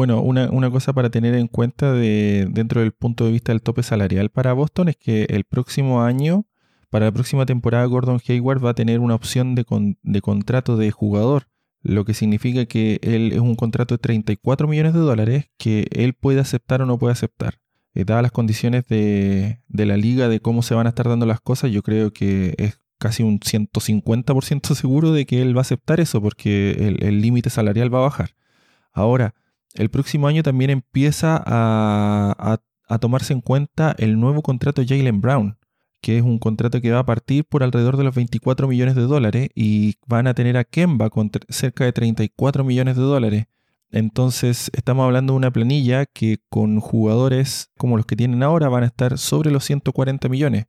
Bueno, una, una, cosa para tener en cuenta de, dentro del punto de vista del tope salarial para Boston es que el próximo año, para la próxima temporada, Gordon Hayward va a tener una opción de, de contrato de jugador, lo que significa que él es un contrato de 34 millones de dólares que él puede aceptar o no puede aceptar. Eh, dadas las condiciones de, de la liga, de cómo se van a estar dando las cosas, yo creo que es casi un 150% seguro de que él va a aceptar eso porque el límite salarial va a bajar. Ahora, el próximo año también empieza a, tomarse en cuenta el nuevo contrato de Jalen Brown, que es un contrato que va a partir por alrededor de los 24 millones de dólares y van a tener a Kemba con cerca de 34 millones de dólares. Entonces estamos hablando de una planilla que con jugadores como los que tienen ahora van a estar sobre los 140 millones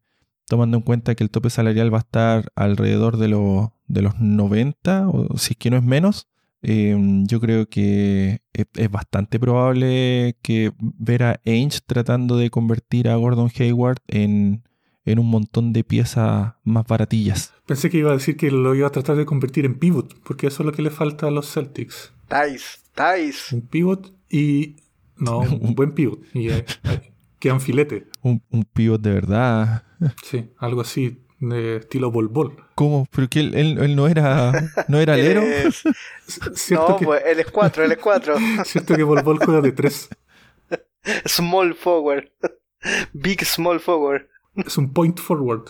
tomando en cuenta que el tope salarial va a estar alrededor de, de los 90, o si es que no es menos, em, yo creo que es, bastante probable que ver a Ainge tratando de convertir a Gordon Hayward en, en un montón de piezas más baratillas. Pensé que iba a decir que lo iba a tratar de convertir en pivot, porque eso es lo que le falta a los Celtics. Tice, Tice. Un pivot y... No, un buen pivot. Y, eh, Quedan filete. Un, un pivot de verdad. Sí, algo así, de estilo bol bol. ¿Cómo? ¿Pero que él, él, no era no era alero? no, pues él es 4, él es 4. Cierto que bol bol juega de 3. Small forward. Big small forward. Es un point forward.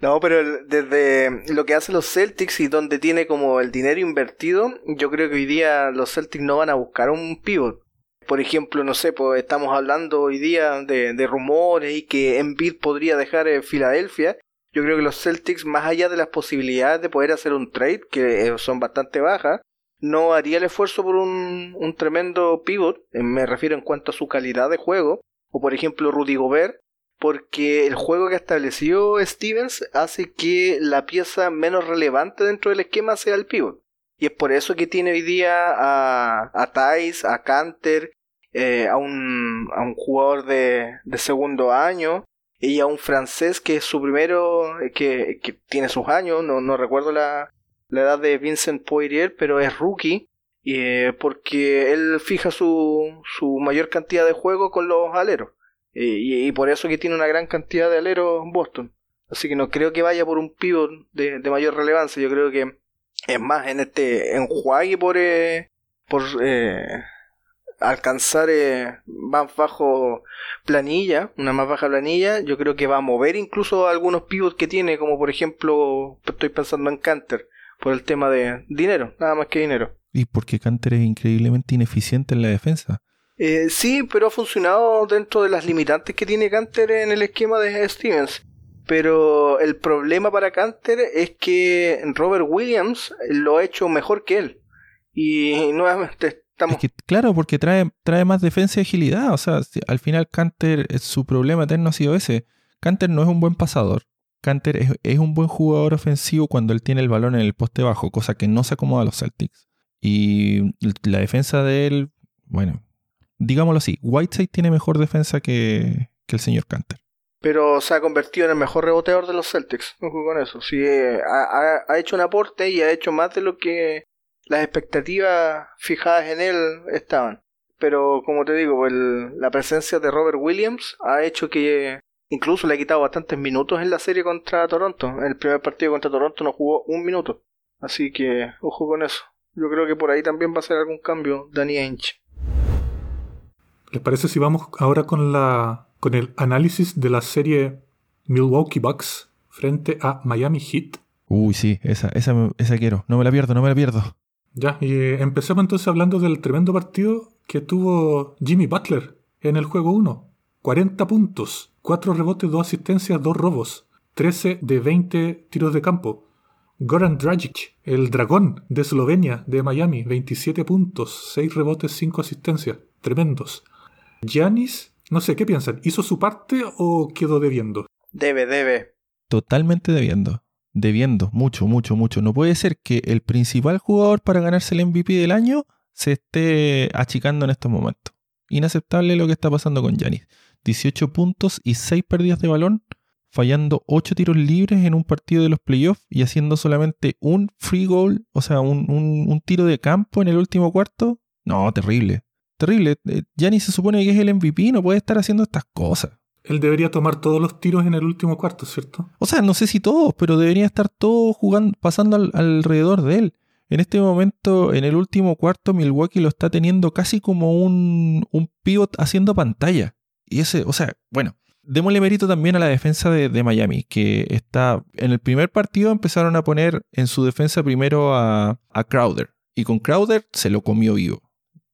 No, pero desde lo que hacen los Celtics y donde tiene como el dinero invertido, yo creo que hoy día los Celtics no van a buscar un pivot por ejemplo, no sé, pues estamos hablando hoy día de, rumores y que Embiid podría dejar en Filadelfia. Yo creo que los Celtics, más allá de las posibilidades de poder hacer un trade, que eh, son bastante bajas, no haría el esfuerzo por un, un tremendo pivot, eh, me refiero en cuanto a su calidad de juego, o por ejemplo Rudy Gobert, porque el juego que estableció Stevens hace que la pieza menos relevante dentro del esquema sea el pivot. Y es por eso que tiene hoy día a, a Thais, a Canter, eh, a, un, a un jugador de, de segundo año y a un francés que es su primero, que, que tiene sus años, no, no recuerdo la, la edad de Vincent Poirier, pero es rookie, eh, porque él fija su, su mayor cantidad de juego con los aleros. y, y, por eso que tiene una gran cantidad de aleros en Boston. Así que no creo que vaya por un pivot de, de mayor relevancia. Yo creo que Es más, en este enjuague por, eh, por eh, alcanzar eh, más bajo planilla, una más baja planilla, yo creo que va a mover incluso algunos pivots que tiene, como por ejemplo, estoy pensando en Canter, por el tema de dinero, nada más que dinero. Y porque Canter es increíblemente ineficiente en la defensa. Eh, sí, pero ha funcionado dentro de las limitantes que tiene Canter en el esquema de Stevens. Pero el problema para Canter es que Robert Williams lo ha hecho mejor que él. Y nuevamente estamos... Es que, claro, porque trae, trae más defensa y agilidad. O sea, al final Canter, su problema eterno ha sido ese. Canter no es un buen pasador. Canter es, es, un buen jugador ofensivo cuando él tiene el balón en el poste bajo, cosa que no se acomoda a los Celtics. Y la defensa de él, bueno, digámoslo así, Whiteside tiene mejor defensa que, que el señor Canter. Pero se ha convertido en el mejor reboteador de los Celtics. con eso. Sí, eh, ha, ha, hecho un aporte y ha hecho más de lo que las expectativas fijadas en él estaban. Pero como te digo, el, la presencia de Robert Williams ha hecho que incluso le ha quitado bastantes minutos en la serie contra Toronto. En el primer partido contra Toronto no jugó un minuto. Así que ojo con eso. Yo creo que por ahí también va a ser algún cambio Danny Ainge. ¿Les parece si vamos ahora con la con el análisis de la serie Milwaukee Bucks frente a Miami Heat? Uy, sí, esa, esa, esa quiero. No me la pierdo, no me la pierdo. Ya, y eh, empecemos entonces hablando del tremendo partido que tuvo Jimmy Butler en el juego 1. 40 puntos, 4 rebotes, 2 asistencias, 2 robos, 13 de 20 tiros de campo. Goran Dragic, el dragón de Eslovenia, de Miami, 27 puntos, 6 rebotes, 5 asistencias. Tremendos. Giannis, no sé, ¿qué piensan? ¿Hizo su parte o quedó debiendo? Debe, debe. Totalmente debiendo. Debiendo, mucho, mucho, mucho. No puede ser que el principal jugador para ganarse el MVP del año se esté achicando en estos momentos. Inaceptable lo que está pasando con Giannis. 18 puntos y 6 pérdidas de balón, fallando 8 tiros libres en un partido de los playoffs y haciendo solamente un free goal, o sea, un, un, tiro de campo en el último cuarto. No, terrible. Terrible. Giannis se supone que es el MVP, no puede estar haciendo estas cosas. Él debería tomar todos los tiros en el último cuarto, ¿cierto? O sea, no sé si todos, pero debería estar todo jugando, pasando al, alrededor de él. En este momento, en el último cuarto, Milwaukee lo está teniendo casi como un, un pivot haciendo pantalla. Y ese, o sea, bueno, démosle mérito también a la defensa de, de, Miami, que está. En el primer partido empezaron a poner en su defensa primero a, a Crowder. Y con Crowder se lo comió vivo.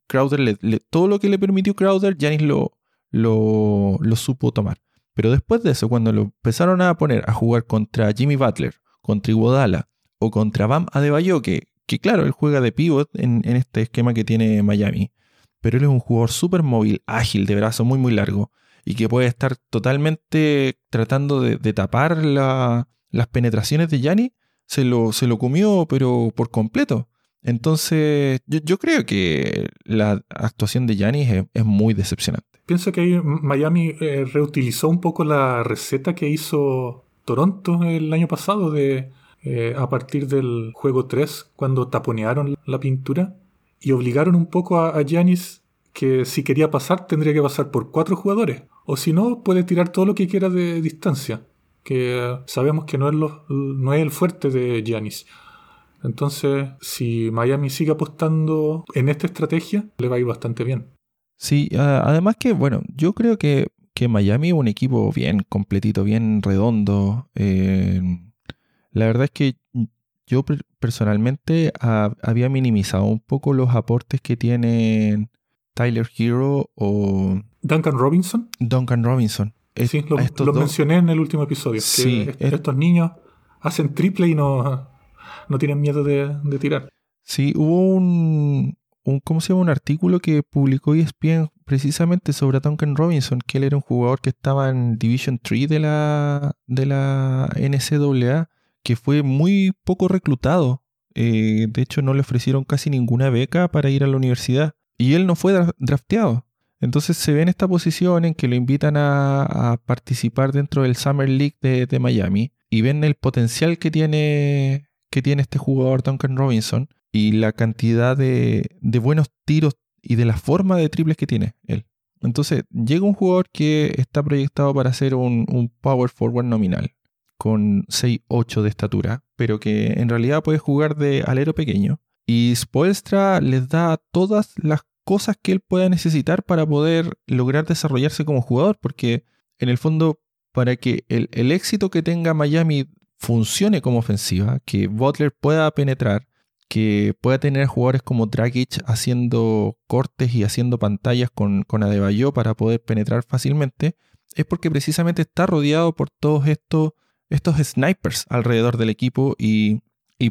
Crowder, le, le, todo lo que le permitió Crowder, Janis lo, lo, supo tomar. Pero después de eso, cuando lo empezaron a poner a jugar contra Jimmy Butler, contra Iguodala o contra Bam Adebayo, que, claro, él juega de pivot en, este esquema que tiene Miami, pero él es un jugador súper móvil, ágil, de brazo muy, muy largo, y que puede estar totalmente tratando de, tapar la, las penetraciones de Gianni, se lo, se lo comió, pero por completo. Entonces, yo, creo que la actuación de es, es, muy decepcionante. Pienso que ahí Miami eh, reutilizó un poco la receta que hizo Toronto el año pasado de eh, a partir del juego 3, cuando taponearon la pintura y obligaron un poco a Giannis que si quería pasar tendría que pasar por cuatro jugadores. O si no, puede tirar todo lo que quiera de distancia. Que sabemos que no es, lo, no es el fuerte de Giannis. Entonces, si Miami sigue apostando en esta estrategia, le va a ir bastante bien. Sí, además que, bueno, yo creo que, que Miami es un equipo bien completito, bien redondo. Eh, la verdad es que yo personalmente a, había minimizado un poco los aportes que tienen Tyler Hero o... Duncan Robinson. Duncan Robinson. Sí, lo, lo mencioné en el último episodio. Sí, que estos niños hacen triple y no, no tienen miedo de, de, tirar. Sí, hubo un, un, ¿cómo se llama? Un artículo que publicó ESPN precisamente sobre Duncan Robinson, que él era un jugador que estaba en Division 3 de la, de la NCAA, que fue muy poco reclutado. Eh, de hecho, no le ofrecieron casi ninguna beca para ir a la universidad. Y él no fue drafteado. Entonces se ve en esta posición en que lo invitan a, a participar dentro del Summer League de, de Miami y ven el potencial que tiene que tiene este jugador Duncan Robinson y la cantidad de, de, buenos tiros y de la forma de triples que tiene él. Entonces llega un jugador que está proyectado para ser un, power forward nominal, con 6-8 de estatura, pero que en realidad puede jugar de alero pequeño. Y Spoelstra les da todas las cosas que él pueda necesitar para poder lograr desarrollarse como jugador, porque en el fondo, para que el, el éxito que tenga Miami funcione como ofensiva, que Butler pueda penetrar, que pueda tener jugadores como Dragic haciendo cortes y haciendo pantallas con, con Adebayo para poder penetrar fácilmente, es porque precisamente está rodeado por todos estos, estos snipers alrededor del equipo y,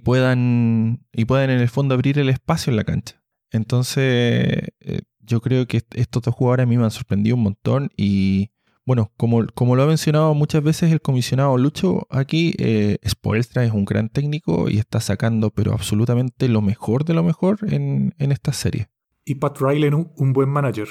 puedan, y puedan en el fondo abrir el espacio en la cancha. Entonces, eh, yo creo que estos dos jugadores a mí me han sorprendido un montón y bueno, como, como lo ha mencionado muchas veces el comisionado Lucho, aquí eh, Spoelstra es un gran técnico y está sacando pero absolutamente lo mejor de lo mejor en, esta serie. Y Pat Riley un, un buen manager.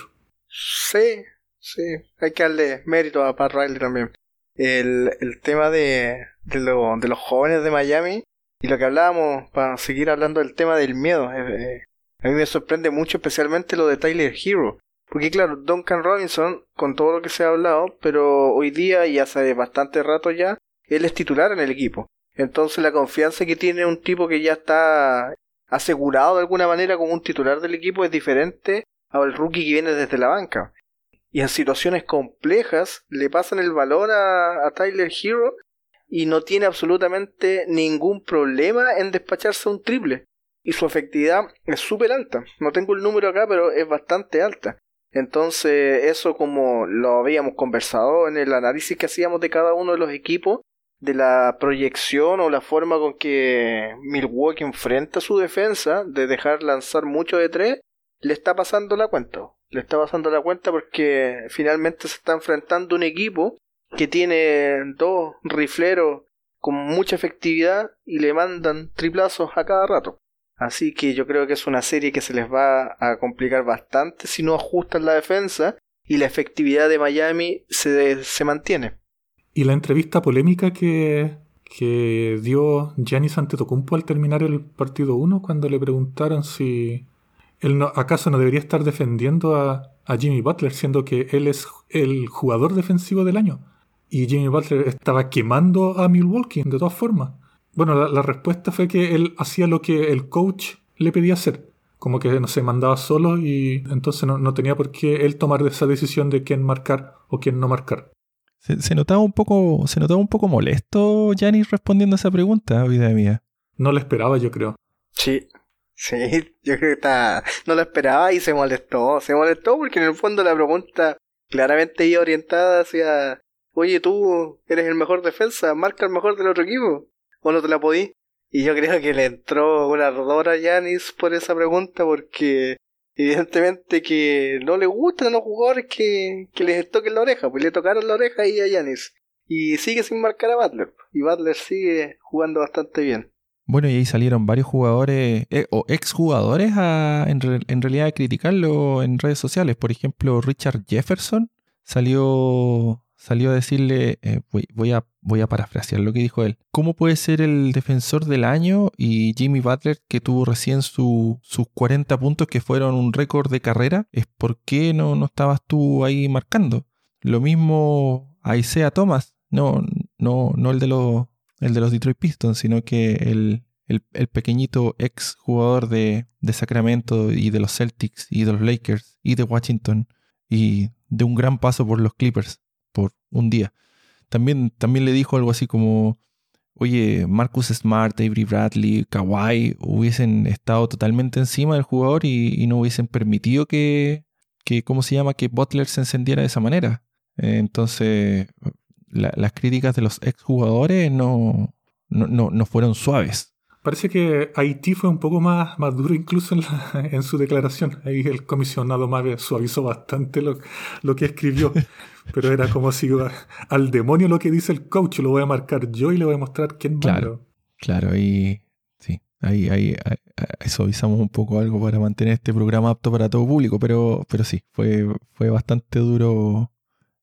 Sí, Sí, hay que darle mérito a Pat Riley también. El, el tema de, de, de, los jóvenes de Miami y lo que hablábamos, para seguir hablando del tema del miedo. Eh, eh, a mí me sorprende mucho especialmente lo de Tyler Hero. Porque claro, Duncan Robinson, con todo lo que se ha hablado, pero hoy día y hace bastante rato ya, él es titular en el equipo. Entonces la confianza que tiene un tipo que ya está asegurado de alguna manera como un titular del equipo es diferente al rookie que viene desde la banca y en situaciones complejas le pasan el valor a, Tyler Hero y no tiene absolutamente ningún problema en despacharse un triple. Y su efectividad es súper alta. No tengo el número acá, pero es bastante alta. Entonces, eso como lo habíamos conversado en el análisis que hacíamos de cada uno de los equipos, de la proyección o la forma con que Milwaukee enfrenta su defensa, de dejar lanzar mucho de tres, le está pasando la cuenta le está pasando la cuenta porque finalmente se está enfrentando un equipo que tiene dos rifleros con mucha efectividad y le mandan triplazos a cada rato. Así que yo creo que es una serie que se les va a complicar bastante si no ajustan la defensa y la efectividad de Miami se, se mantiene. Y la entrevista polémica que, que dio Giannis Antetokounmpo al terminar el partido 1 cuando le preguntaron si ¿Acaso no debería estar defendiendo a, Jimmy Butler, siendo que él es el jugador defensivo del año? Y Jimmy Butler estaba quemando a Milwaukee, de todas formas. Bueno, la, respuesta fue que él hacía lo que el coach le pedía hacer. Como que no se mandaba solo y entonces no, tenía por qué él tomar esa decisión de quién marcar o quién no marcar. Se, notaba un poco, se notaba un poco molesto Janis respondiendo a esa pregunta, vida mía. No le esperaba, yo creo. Sí, Sí, yo creo que está, no lo esperaba y se molestó. Se molestó porque en el fondo la pregunta claramente iba orientada hacia, oye, tú eres el mejor defensa, marca el mejor del otro equipo, o no te la podí. Y yo creo que le entró una ardor a Yanis por esa pregunta porque evidentemente que no le gustan a los jugadores que, que les toquen la oreja, pues le tocaron la oreja ahí a Yanis. Y sigue sin marcar a Butler. Y Butler sigue jugando bastante bien. Bueno, y ahí salieron varios jugadores eh, o exjugadores a, en, en, realidad a criticarlo en redes sociales. Por ejemplo, Richard Jefferson salió, salió a decirle, eh, voy, a, voy a parafrasear lo que dijo él, ¿cómo puede ser el defensor del año y Jimmy Butler que tuvo recién sus 40 puntos que fueron un récord de carrera? Es por qué no, no estabas tú ahí marcando. Lo mismo a Isaiah Thomas, no, no, no el de los el de los Detroit Pistons, sino que el, pequeñito ex jugador de, Sacramento y de los Celtics y de los Lakers y de Washington y de un gran paso por los Clippers un día. También, también le dijo algo así como, oye, Marcus Smart, Avery Bradley, Kawhi hubiesen estado totalmente encima del jugador y, no hubiesen permitido que, que, ¿cómo se llama?, que Butler se encendiera de esa manera. entonces, las críticas de los exjugadores no, no, no, fueron suaves. Parece que Haití fue un poco más, más duro incluso en, en su declaración. Ahí el comisionado Mave suavizó bastante lo, lo, que escribió. Pero era como si al demonio lo que dice el coach lo voy a marcar yo y le voy a mostrar quién Claro, claro. Y sí, ahí, ahí, suavizamos un poco algo para mantener este programa apto para todo público. Pero, pero sí, fue, fue bastante duro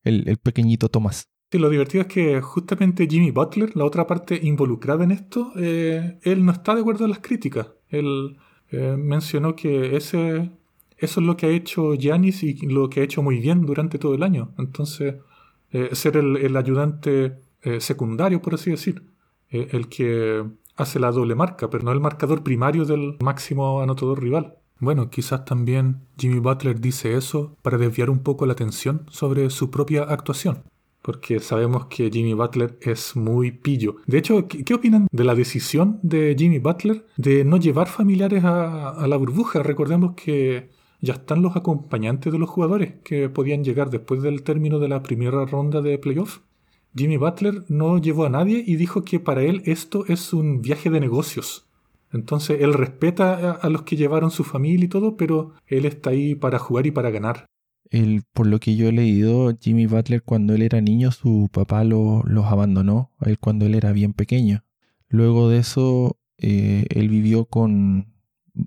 el, el pequeñito Tomás. Sí, lo divertido es que justamente Jimmy Butler, la otra parte involucrada en esto, eh, él no está de acuerdo en las críticas. Él eh, mencionó que ese, eso es lo que ha hecho Giannis y lo que ha hecho muy bien durante todo el año. Entonces, eh, ser el, ayudante eh, secundario, por así decir. El que hace la doble marca, pero no el marcador primario del máximo anotador rival. Bueno, quizás también Jimmy Butler dice eso para desviar un poco la atención sobre su propia actuación porque sabemos que Jimmy Butler es muy pillo. De hecho, ¿qué, opinan de la decisión de Jimmy Butler de no llevar familiares a, la burbuja? Recordemos que ya están los acompañantes de los jugadores que podían llegar después del término de la primera ronda de playoff. Jimmy Butler no llevó a nadie y dijo que para él esto es un viaje de negocios. Entonces él respeta a los que llevaron su familia y todo, pero él está ahí para jugar y para ganar por lo que yo he leído, Jimmy Butler cuando él era niño, su papá lo, los abandonó, él cuando él era bien pequeño. Luego de eso, eh, él vivió con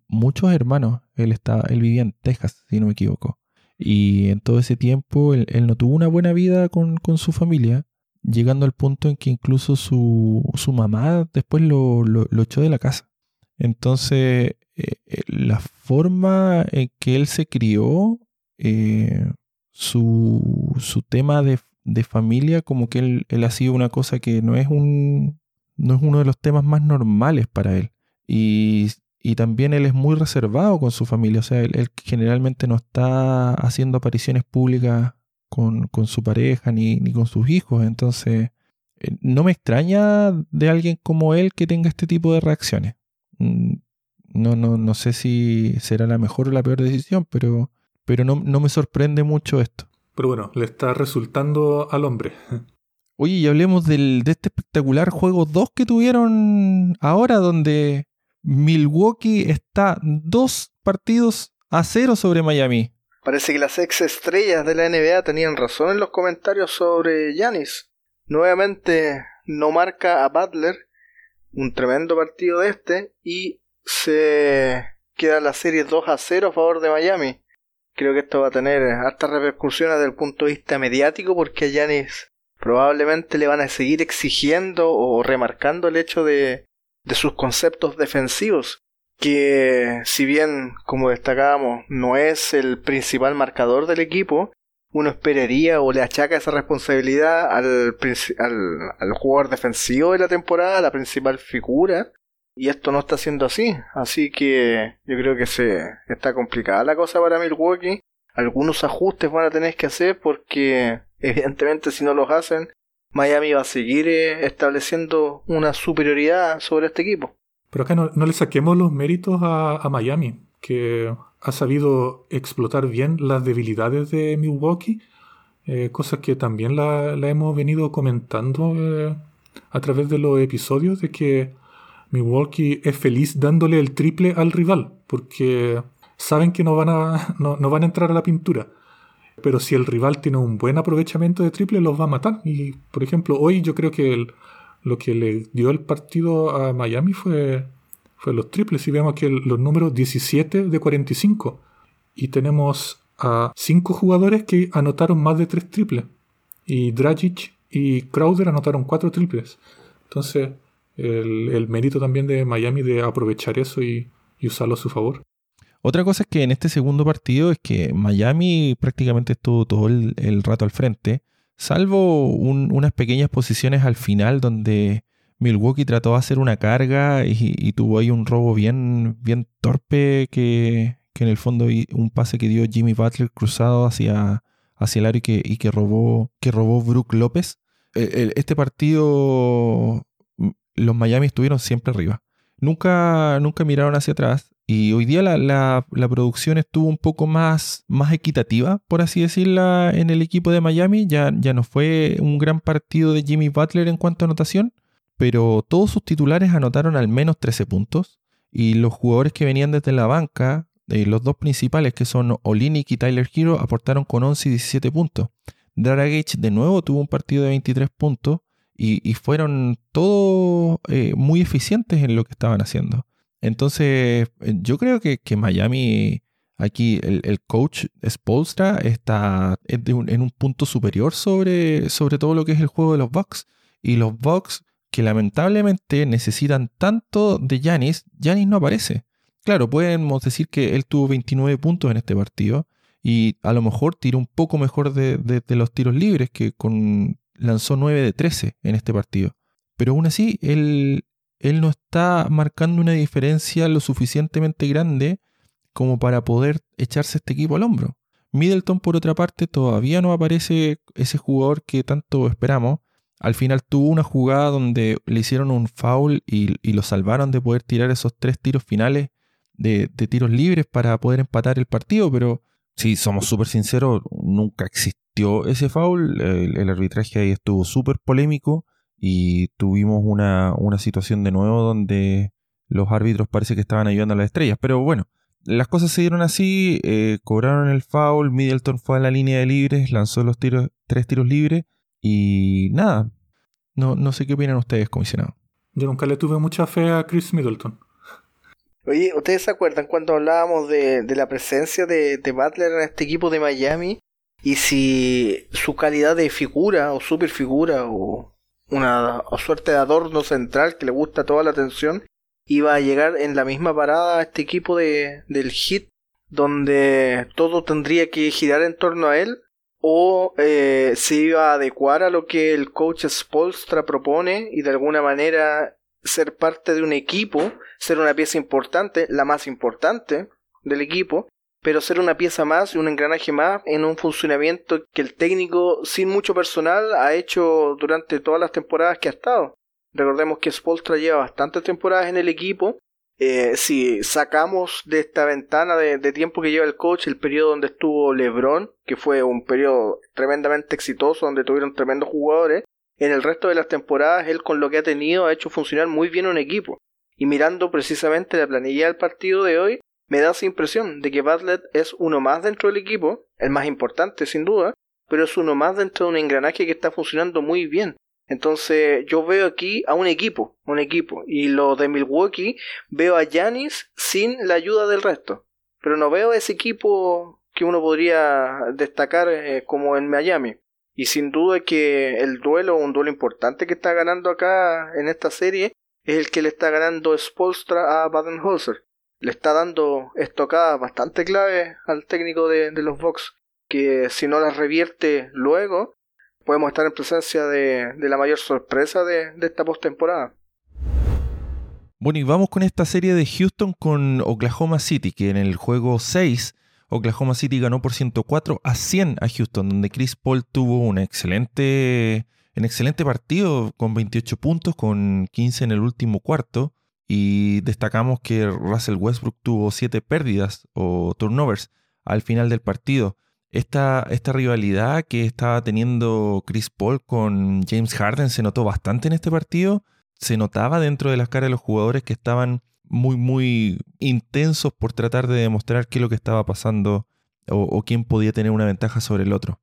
muchos hermanos. Él, estaba, él vivía en Texas, si no me equivoco. Y en todo ese tiempo, él, no tuvo una buena vida con, su familia, llegando al punto en que incluso su, su mamá después lo, lo, echó de la casa. Entonces, eh, eh, la forma en que él se crió eh, su, su, tema de, de, familia, como que él, él, ha sido una cosa que no es, un, no es uno de los temas más normales para él. Y, y también él es muy reservado con su familia, o sea, él, generalmente no está haciendo apariciones públicas con, con su pareja ni, ni, con sus hijos, entonces eh, no me extraña de alguien como él que tenga este tipo de reacciones. Mm, no, no, no sé si será la mejor o la peor decisión, pero pero no, me sorprende mucho esto. Pero bueno, le está resultando al hombre. Oye, y hablemos del, de este espectacular juego 2 que tuvieron ahora, donde Milwaukee está dos partidos a cero sobre Miami. Parece que las ex estrellas de la NBA tenían razón en los comentarios sobre Yanis. Nuevamente no marca a Butler, un tremendo partido de este, y se queda la serie 2 a 0 a favor de Miami. Creo que esto va a tener hartas repercusiones desde el punto de vista mediático porque a Yanis probablemente le van a seguir exigiendo o remarcando el hecho de, de sus conceptos defensivos que si bien como destacábamos no es el principal marcador del equipo uno esperaría o le achaca esa responsabilidad al, al, al jugador defensivo de la temporada, la principal figura, y esto no está siendo así, así que yo creo que se está complicada la cosa para Milwaukee. Algunos ajustes van a tener que hacer porque evidentemente si no los hacen, Miami va a seguir eh, estableciendo una superioridad sobre este equipo. Pero acá no, le saquemos los méritos a, Miami, que ha sabido explotar bien las debilidades de Milwaukee, eh, cosas que también la, hemos venido comentando eh, a través de los episodios, de que Milwaukee es feliz dándole el triple al rival, porque saben que no van a, no, van a entrar a la pintura. Pero si el rival tiene un buen aprovechamiento de triple, los va a matar. Y, por ejemplo, hoy yo creo que lo que le dio el partido a Miami fue, fue los triples. Y vemos que los números 17 de 45. Y tenemos a cinco jugadores que anotaron más de tres triples. Y Dragic y Crowder anotaron cuatro triples. Entonces, el, mérito también de Miami de aprovechar eso y, usarlo a su favor. Otra cosa es que en este segundo partido es que Miami prácticamente estuvo todo el, rato al frente, salvo unas pequeñas posiciones al final donde Milwaukee trató de hacer una carga y, tuvo ahí un robo bien, bien torpe que, en el fondo un pase que dio Jimmy Butler cruzado hacia, hacia el área y que, y que robó, que robó Brook López. este partido los Miami estuvieron siempre arriba. Nunca, nunca miraron hacia atrás. Y hoy día la, producción estuvo un poco más, más equitativa, por así decirla, en el equipo de Miami. Ya, ya no fue un gran partido de Jimmy Butler en cuanto a anotación, pero todos sus titulares anotaron al menos 13 puntos. Y los jugadores que venían desde la banca, eh, los dos principales que son Olinik y Tyler Hero, aportaron con 11 y 17 puntos. Dragic de nuevo tuvo un partido de 23 puntos y, fueron todos eh, muy eficientes en lo que estaban haciendo. Entonces, eh, yo creo que, Miami, aquí el, coach Spolstra está en un punto superior sobre, sobre todo lo que es el juego de los Bucks. Y los Bucks, que lamentablemente necesitan tanto de Yanis, Yanis no aparece. Claro, podemos decir que él tuvo 29 puntos en este partido y a lo mejor tiró un poco mejor de, de los tiros libres, que con lanzó 9 de 13 en este partido. Pero aún así, él, él no está marcando una diferencia lo suficientemente grande como para poder echarse este equipo al hombro. Middleton, por otra parte, todavía no aparece ese jugador que tanto esperamos. Al final tuvo una jugada donde le hicieron un foul y, lo salvaron de poder tirar esos tres tiros finales de, tiros libres para poder empatar el partido, pero si somos súper sinceros, nunca existió ese foul. El, arbitraje ahí estuvo súper polémico y tuvimos una, una situación de nuevo donde los árbitros parece que estaban ayudando a las estrellas. Pero bueno, las cosas se dieron así, eh, cobraron el foul, Middleton fue a la línea de libres, lanzó los tiros, tres tiros libres y nada. No, no sé qué opinan ustedes, comisionado. Yo nunca le tuve mucha fe a Chris Middleton. Oye, ¿ustedes se acuerdan cuando hablábamos de, la presencia de, de, Butler en este equipo de Miami? Y si su calidad de figura o super figura o una suerte de adorno central que le gusta toda la atención iba a llegar en la misma parada a este equipo de, del Hit donde todo tendría que girar en torno a él o eh, se iba a adecuar a lo que el coach Spolstra propone y de alguna manera ser parte de un equipo, ser una pieza importante, la más importante del equipo, pero ser una pieza más un engranaje más en un funcionamiento que el técnico sin mucho personal ha hecho durante todas las temporadas que ha estado. Recordemos que Spolstra lleva bastantes temporadas en el equipo. Eh, si sacamos de esta ventana de, tiempo que lleva el coach el periodo donde estuvo LeBron, que fue un periodo tremendamente exitoso, donde tuvieron tremendos jugadores, en el resto de las temporadas él con lo que ha tenido ha hecho funcionar muy bien un equipo. Y mirando precisamente la planilla del partido de hoy, me da esa impresión de que Bartlett es uno más dentro del equipo, el más importante sin duda, pero es uno más dentro de un engranaje que está funcionando muy bien. Entonces yo veo aquí a un equipo, un equipo. Y lo de Milwaukee veo a Yanis sin la ayuda del resto. Pero no veo ese equipo que uno podría destacar eh, como en Miami. Y sin duda que el duelo, un duelo importante que está ganando acá en esta serie, es el que le está ganando Spolstra a Baden-Holzer. Le está dando estocadas bastante clave al técnico de, de los Bucks, que si no las revierte luego, podemos estar en presencia de, la mayor sorpresa de, de esta postemporada. Bueno, y vamos con esta serie de Houston con Oklahoma City, que en el juego 6 Oklahoma City ganó por 104 a 100 a Houston, donde Chris Paul tuvo un excelente, un excelente partido con 28 puntos, con 15 en el último cuarto. Y destacamos que Russell Westbrook tuvo 7 pérdidas o turnovers al final del partido esta, esta rivalidad que estaba teniendo Chris Paul con James Harden se notó bastante en este partido. Se notaba dentro de las caras de los jugadores que estaban muy, muy intensos por tratar de demostrar qué es lo que estaba pasando o, quién podía tener una ventaja sobre el otro.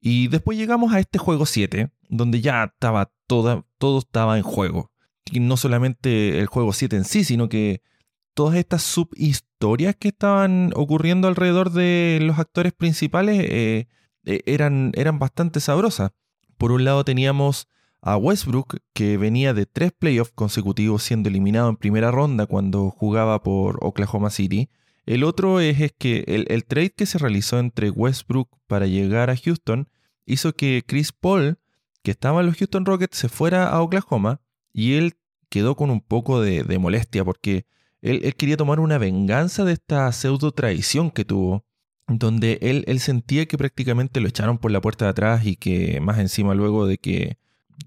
Y después llegamos a este juego 7, donde ya estaba toda, todo estaba en juego. Y no solamente el juego 7 en sí, sino que todas estas subhistorias que estaban ocurriendo alrededor de los actores principales eh, eh, eran, eran bastante sabrosas. Por un lado teníamos a Westbrook, que venía de tres playoffs consecutivos siendo eliminado en primera ronda cuando jugaba por Oklahoma City. El otro es, que el, trade que se realizó entre Westbrook para llegar a Houston hizo que Chris Paul, que estaba en los Houston Rockets, se fuera a Oklahoma y él quedó con un poco de, molestia porque él, quería tomar una venganza de esta pseudo traición que tuvo, donde él sentía que prácticamente lo echaron por la puerta de atrás y que más encima luego de que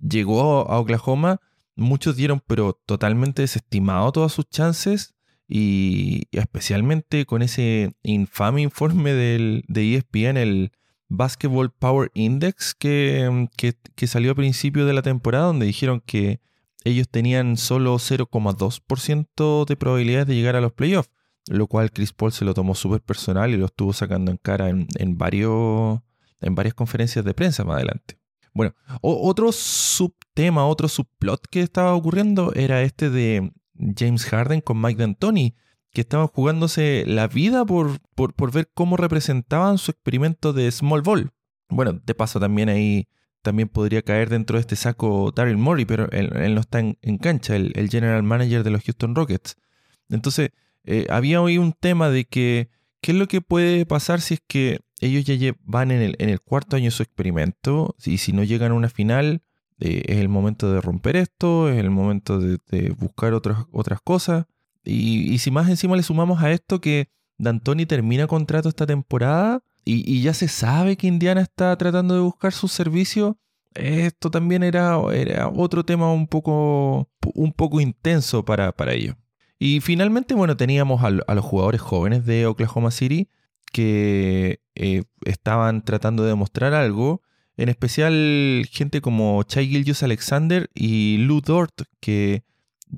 llegó a Oklahoma, muchos dieron pero totalmente desestimado todas sus chances y especialmente con ese infame informe del, de ESPN, el Basketball Power Index que, que, salió a principio de la temporada, donde dijeron que ellos tenían solo 0,2% de probabilidades de llegar a los playoffs, lo cual Chris Paul se lo tomó súper personal y lo estuvo sacando en cara en, varios, en varias conferencias de prensa más adelante. Bueno, otro subtema, otro subplot que estaba ocurriendo era este de James Harden con Mike D'Antoni, que estaban jugándose la vida por, por, ver cómo representaban su experimento de Small Ball. Bueno, de paso también ahí también podría caer dentro de este saco Daryl Morey, pero él, no está en, cancha, el, general manager de los Houston Rockets. Entonces, eh, había hoy un tema de que, ¿qué es lo que puede pasar si es que ellos ya van en el, cuarto año de su experimento y si no llegan a una final, eh, es el momento de romper esto, es el momento de, buscar otras, cosas. Y, si más encima le sumamos a esto que D'Antoni termina contrato esta temporada y, ya se sabe que Indiana está tratando de buscar sus servicios, esto también era, otro tema un poco, intenso para ellos. Y finalmente, bueno, teníamos a, los jugadores jóvenes de Oklahoma City que eh, estaban tratando de demostrar algo en especial gente como Chai Gilgius Alexander y Lou Dort, que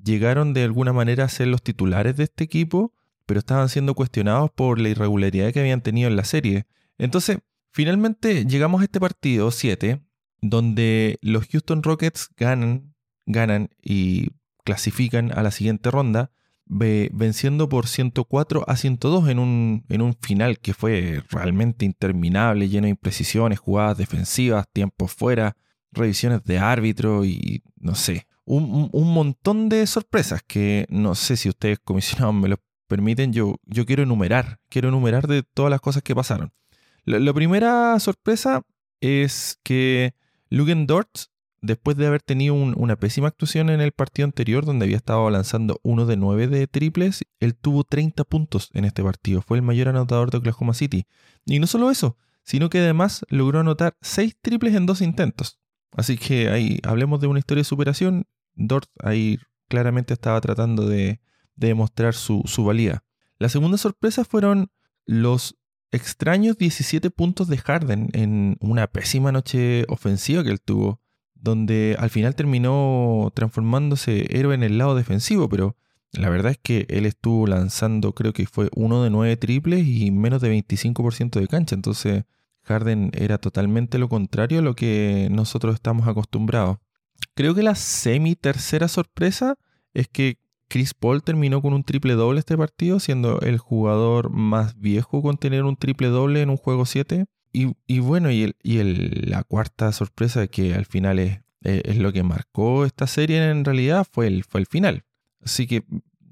llegaron de alguna manera a ser los titulares de este equipo, pero estaban siendo cuestionados por la irregularidad que habían tenido en la serie. Entonces, finalmente llegamos a este partido 7, donde los Houston Rockets ganan, ganan y clasifican a la siguiente ronda, venciendo por 104 a 102 en un, en un final que fue realmente interminable, lleno de imprecisiones, jugadas defensivas, tiempos fuera, revisiones de árbitro y no sé, un, montón de sorpresas que no sé si ustedes comisionados me lo permiten, yo, yo quiero enumerar, quiero enumerar de todas las cosas que pasaron. La, primera sorpresa es que Lugen Dort después de haber tenido una pésima actuación en el partido anterior, donde había estado lanzando uno de nueve de triples, él tuvo 30 puntos en este partido. Fue el mayor anotador de Oklahoma City. Y no solo eso, sino que además logró anotar seis triples en dos intentos. Así que ahí hablemos de una historia de superación. Dort ahí claramente estaba tratando de, demostrar su, su valía. La segunda sorpresa fueron los extraños 17 puntos de Harden en una pésima noche ofensiva que él tuvo donde al final terminó transformándose héroe en el lado defensivo, pero la verdad es que él estuvo lanzando, creo que fue uno de nueve triples y menos de 25% de cancha, entonces Harden era totalmente lo contrario a lo que nosotros estamos acostumbrados. Creo que la semi tercera sorpresa es que Chris Paul terminó con un triple doble este partido, siendo el jugador más viejo con tener un triple doble en un juego 7. Y, bueno, y, el, y el, la cuarta sorpresa que al final es, es, lo que marcó esta serie en realidad fue el, fue el final. Así que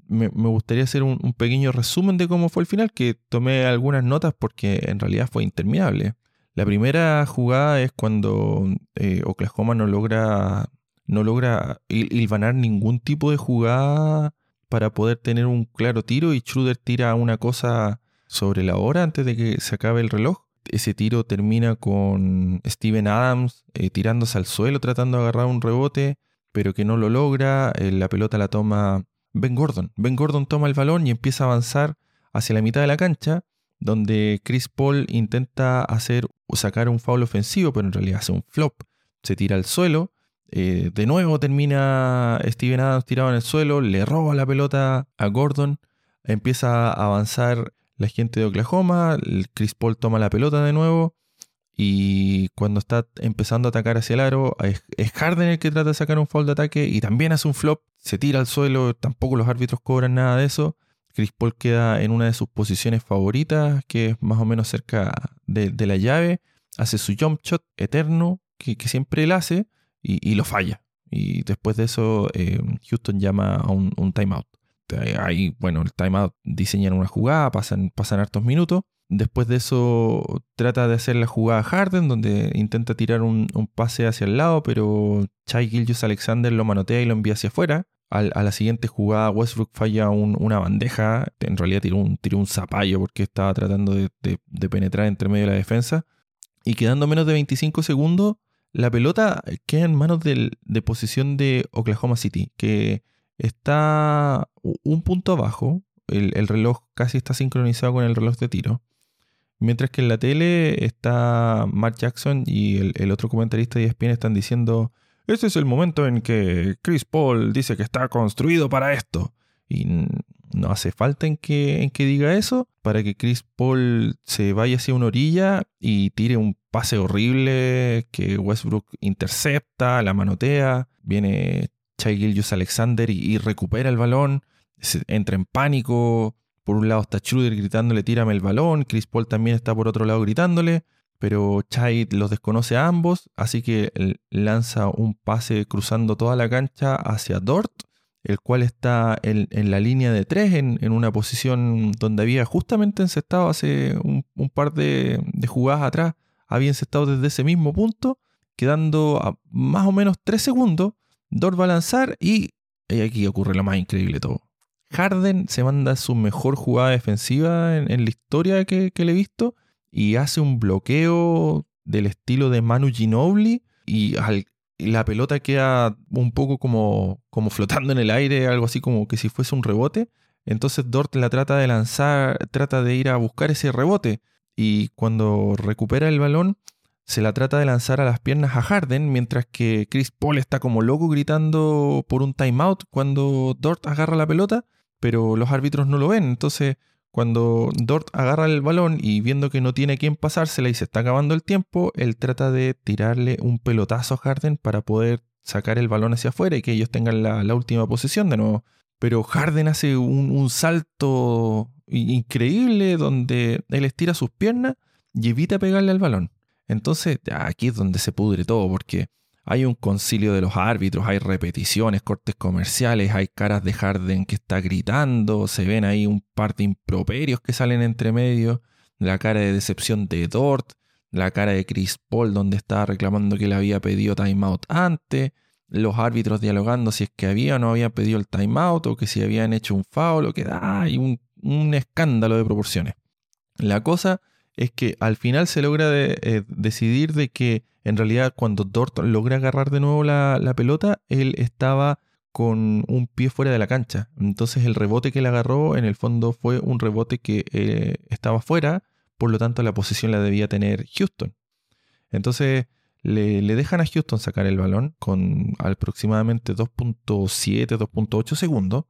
me, gustaría hacer un, pequeño resumen de cómo fue el final, que tomé algunas notas porque en realidad fue interminable. La primera jugada es cuando eh, Oklahoma no logra, no logra ningún tipo de jugada para poder tener un claro tiro y Schroeder tira una cosa sobre la hora antes de que se acabe el reloj ese tiro termina con Steven Adams eh, tirándose al suelo tratando de agarrar un rebote, pero que no lo logra. Eh, la pelota la toma Ben Gordon. Ben Gordon toma el balón y empieza a avanzar hacia la mitad de la cancha, donde Chris Paul intenta hacer sacar un foul ofensivo, pero en realidad hace un flop. Se tira al suelo. Eh, de nuevo termina Steven Adams tirado en el suelo, le roba la pelota a Gordon, empieza a avanzar la gente de Oklahoma, Chris Paul toma la pelota de nuevo y cuando está empezando a atacar hacia el aro, es Harden el que trata de sacar un foul de ataque y también hace un flop, se tira al suelo, tampoco los árbitros cobran nada de eso. Chris Paul queda en una de sus posiciones favoritas, que es más o menos cerca de, la llave, hace su jump shot eterno, que, siempre él hace, y, lo falla. Y después de eso, eh, Houston llama a un, un timeout. Ahí, bueno, el timeout diseñan una jugada, pasan, pasan hartos minutos. Después de eso trata de hacer la jugada Harden, donde intenta tirar un, pase hacia el lado, pero Chai Gilgius Alexander lo manotea y lo envía hacia afuera. a la siguiente jugada Westbrook falla una bandeja, en realidad tiró un, tiró un zapallo porque estaba tratando de, penetrar entre medio de la defensa. Y quedando menos de 25 segundos, la pelota queda en manos de posición de Oklahoma City, que está un punto abajo, el, reloj casi está sincronizado con el reloj de tiro. Mientras que en la tele está Mark Jackson y el, otro comentarista de ESPN están diciendo, este es el momento en que Chris Paul dice que está construido para esto. Y no hace falta en que, en que diga eso para que Chris Paul se vaya hacia una orilla y tire un pase horrible que Westbrook intercepta, la manotea, viene Chai Gilgius Alexander y, recupera el balón, entra en pánico. Por un lado está Schroeder gritándole tírame el balón, Chris Paul también está por otro lado gritándole, pero Chai los desconoce a ambos, así que lanza un pase cruzando toda la cancha hacia Dort el cual está en, la línea de tres, en, una posición donde había justamente encestado hace un, par de, jugadas atrás, había encestado desde ese mismo punto, quedando a más o menos tres segundos, Dort va a lanzar y, aquí ocurre lo más increíble de todo. Harden se manda su mejor jugada defensiva en, la historia que, le he visto y hace un bloqueo del estilo de Manu Ginobili y al, la pelota queda un poco como, como flotando en el aire, algo así como que si fuese un rebote. Entonces Dort la trata de lanzar, trata de ir a buscar ese rebote y cuando recupera el balón se la trata de lanzar a las piernas a Harden, mientras que Chris Paul está como loco gritando por un timeout cuando Dort agarra la pelota, pero los árbitros no lo ven. Entonces cuando Dort agarra el balón y viendo que no tiene quien pasársela y se está acabando el tiempo, él trata de tirarle un pelotazo a Harden para poder sacar el balón hacia afuera y que ellos tengan la, última posición de nuevo. Pero Harden hace un, salto increíble donde él estira sus piernas y evita pegarle al balón. Entonces aquí es donde se pudre todo porque hay un concilio de los árbitros, hay repeticiones, cortes comerciales, hay caras de Harden que está gritando, se ven ahí un par de improperios que salen entre medio, la cara de decepción de Dort, la cara de Chris Paul donde estaba reclamando que le había pedido timeout antes, los árbitros dialogando si es que había o no habían pedido el timeout o que si habían hecho un foul o que hay un, un escándalo de proporciones. La cosa es que al final se logra eh, decidir de que en realidad cuando Dort logra agarrar de nuevo la, pelota, él estaba con un pie fuera de la cancha. Entonces el rebote que le agarró en el fondo fue un rebote que eh, estaba fuera, por lo tanto la posición la debía tener Houston. Entonces le, le dejan a Houston sacar el balón con aproximadamente 2.7, 2.8 segundos.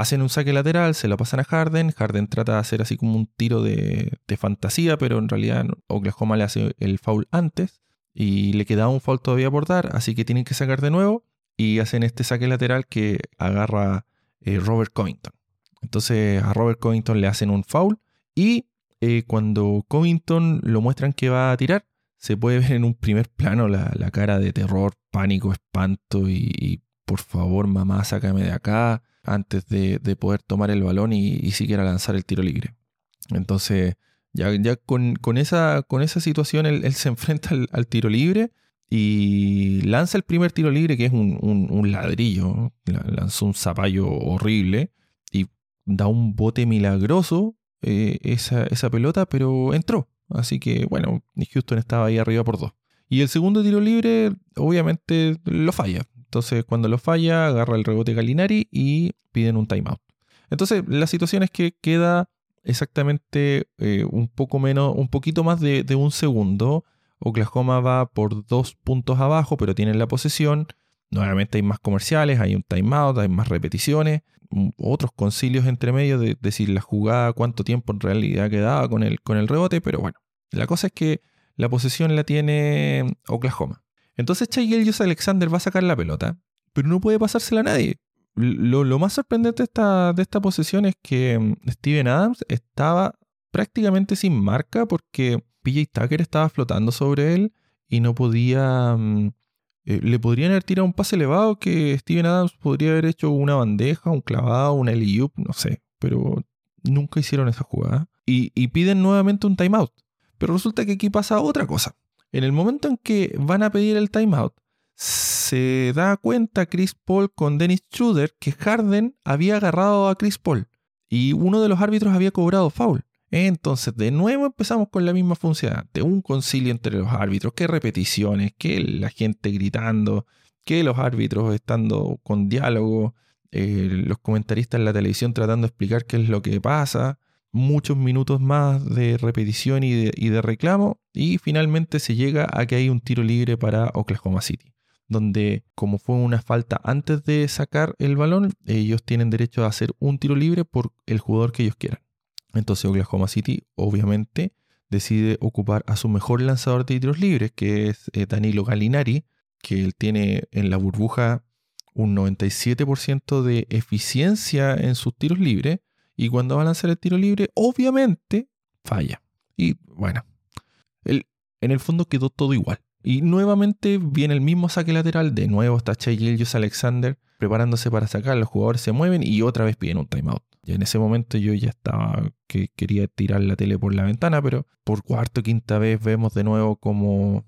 Hacen un saque lateral, se lo pasan a Harden. Harden trata de hacer así como un tiro de, fantasía, pero en realidad Oklahoma le hace el foul antes y le queda un foul todavía por dar, así que tienen que sacar de nuevo y hacen este saque lateral que agarra eh, Robert Covington. Entonces a Robert Covington le hacen un foul y eh, cuando Covington lo muestran que va a tirar, se puede ver en un primer plano la, cara de terror, pánico, espanto y por favor mamá sácame de acá antes de, poder tomar el balón y, siquiera lanzar el tiro libre. Entonces, ya, ya con, esa, con esa situación él, se enfrenta al, tiro libre y lanza el primer tiro libre que es un, ladrillo, lanzó un zapallo horrible y da un bote milagroso eh, esa, esa pelota, pero entró. Así que bueno, Houston estaba ahí arriba por dos. Y el segundo tiro libre, obviamente, lo falla. Entonces, cuando lo falla, agarra el rebote Galinari y piden un timeout. Entonces, la situación es que queda exactamente eh, un poco menos, un poquito más de, un segundo. Oklahoma va por dos puntos abajo, pero tienen la posesión. Nuevamente hay más comerciales, hay un timeout, hay más repeticiones, otros concilios entre medio de decir la jugada, cuánto tiempo en realidad quedaba con el, con el rebote, pero bueno, la cosa es que la posesión la tiene Oklahoma. Entonces Chai Alexander va a sacar la pelota, pero no puede pasársela a nadie. Lo, más sorprendente de esta, de esta posesión es que mm, Steven Adams estaba prácticamente sin marca porque PJ Tucker estaba flotando sobre él y no podía... Mm, eh, le podrían haber tirado un pase elevado que Steven Adams podría haber hecho una bandeja, un clavado, un alley no sé, pero nunca hicieron esa jugada. Y piden nuevamente un timeout. Pero resulta que aquí pasa otra cosa. En el momento en que van a pedir el timeout, se da cuenta Chris Paul con Dennis Schroeder que Harden había agarrado a Chris Paul y uno de los árbitros había cobrado foul. Entonces, de nuevo empezamos con la misma función de un concilio entre los árbitros, qué repeticiones, que la gente gritando, que los árbitros estando con diálogo, eh, los comentaristas en la televisión tratando de explicar qué es lo que pasa muchos minutos más de repetición y de, reclamo y finalmente se llega a que hay un tiro libre para Oklahoma City donde como fue una falta antes de sacar el balón, ellos tienen derecho a hacer un tiro libre por el jugador que ellos quieran. Entonces Oklahoma City obviamente decide ocupar a su mejor lanzador de tiros libres, que es eh, Danilo Gallinari, que él tiene en la burbuja un 97% de eficiencia en sus tiros libres y cuando va a lanzar el tiro libre, obviamente falla. Y bueno, en el fondo quedó todo igual. Y nuevamente viene el mismo saque lateral. De nuevo está Chai Gilgius Alexander preparándose para sacar. Los jugadores se mueven y otra vez piden un timeout. Y en ese momento yo ya estaba que quería tirar la tele por la ventana, pero por cuarto o quinta vez vemos de nuevo como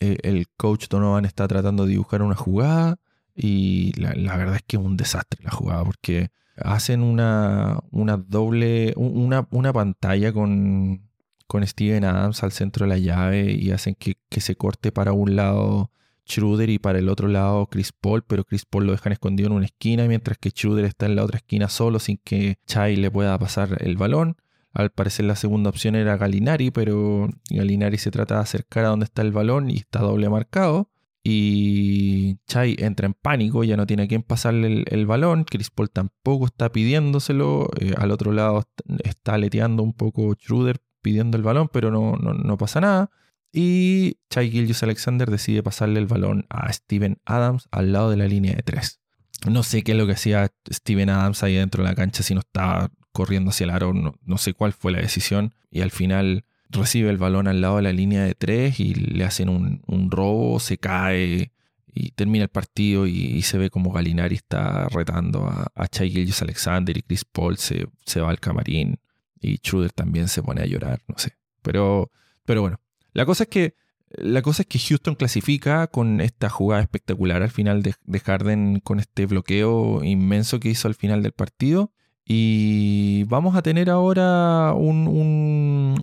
eh, el coach Donovan está tratando de dibujar una jugada. Y la verdad es que es un desastre la jugada porque hacen una, una doble, una, una pantalla con, con Steven Adams al centro de la llave y hacen que, se corte para un lado Schroeder y para el otro lado Chris Paul, pero Chris Paul lo dejan escondido en una esquina mientras que Schroeder está en la otra esquina solo sin que Chai le pueda pasar el balón. Al parecer la segunda opción era Galinari, pero Galinari se trata de acercar a donde está el balón y está doble marcado. Y Chai entra en pánico, ya no tiene a quién pasarle el, balón. Chris Paul tampoco está pidiéndoselo. Eh, al otro lado está aleteando un poco Schroeder pidiendo el balón, pero no, no, pasa nada. Y Chai Gillius Alexander decide pasarle el balón a Steven Adams al lado de la línea de tres. No sé qué es lo que hacía Steven Adams ahí dentro de la cancha, si no estaba corriendo hacia el aro, no, no sé cuál fue la decisión. Y al final recibe el balón al lado de la línea de tres y le hacen un, robo, se cae y termina el partido y, se ve como Galinari está retando a, a Chai Gillius Alexander y Chris Paul se, se va al camarín y Schroeder también se pone a llorar, no sé. Pero, pero bueno, la cosa es que la cosa es que Houston clasifica con esta jugada espectacular al final de, de Harden, con este bloqueo inmenso que hizo al final del partido. Y vamos a tener ahora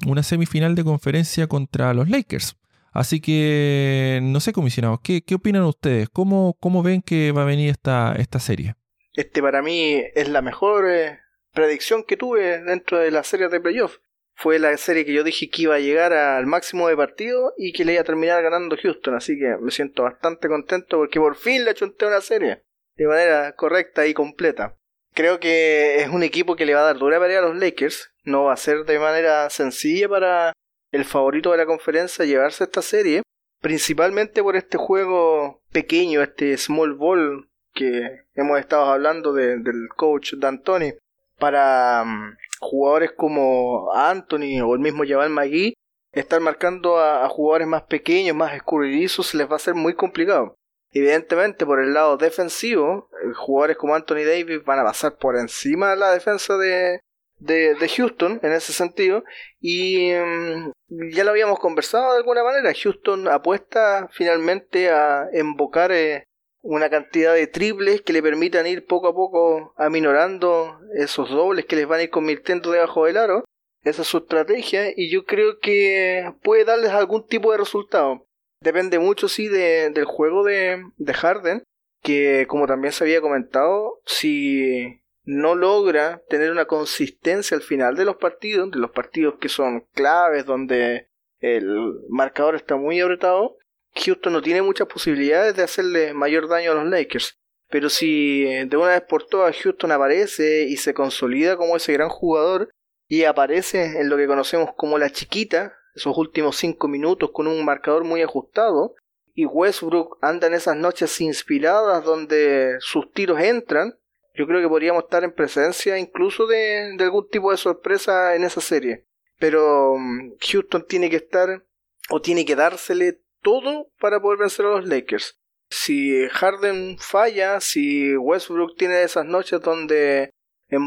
una semifinal de conferencia contra los Lakers. Así que, no sé, comisionados, ¿qué, qué opinan ustedes? ¿Cómo, ¿Cómo, ven que va a venir esta, esta serie? Este para mí es la mejor eh, predicción que tuve dentro de la serie de playoff. Fue la serie que yo dije que iba a llegar al máximo de partido y que le iba a terminar ganando Houston. Así que me siento bastante contento porque por fin le achunté una serie de manera correcta y completa. Creo que es un equipo que le va a dar dura pelea a los Lakers. No va a ser de manera sencilla para el favorito de la conferencia llevarse esta serie. Principalmente por este juego pequeño, este small ball que hemos estado hablando del coach D'Antoni. Para mm, jugadores como Anthony o el mismo Jabal McGee, estar marcando a, a, jugadores más pequeños, más escurridizos, les va a ser muy complicado. Evidentemente, por el lado defensivo, eh, jugadores como Anthony Davis van a pasar por encima de la defensa de, de, Houston en ese sentido. Y mm, ya lo habíamos conversado de alguna manera. Houston apuesta finalmente a invocar eh, una cantidad de triples que le permitan ir poco a poco aminorando esos dobles que les van a ir convirtiendo debajo del aro. Esa es su estrategia y yo creo que puede darles algún tipo de resultado. Depende mucho, sí, de, del juego de, de Harden, que como también se había comentado, si no logra tener una consistencia al final de los partidos, de los partidos que son claves, donde el marcador está muy apretado, Houston no tiene muchas posibilidades de hacerle mayor daño a los Lakers. Pero si de una vez por todas Houston aparece y se consolida como ese gran jugador y aparece en lo que conocemos como la chiquita, esos últimos cinco minutos con un marcador muy ajustado. Y Westbrook anda en esas noches inspiradas donde sus tiros entran. Yo creo que podríamos estar en presencia incluso de, algún tipo de sorpresa en esa serie. Pero mm, Houston tiene que estar o tiene que dársele todo para poder vencer a los Lakers. Si Harden falla, si Westbrook tiene esas noches donde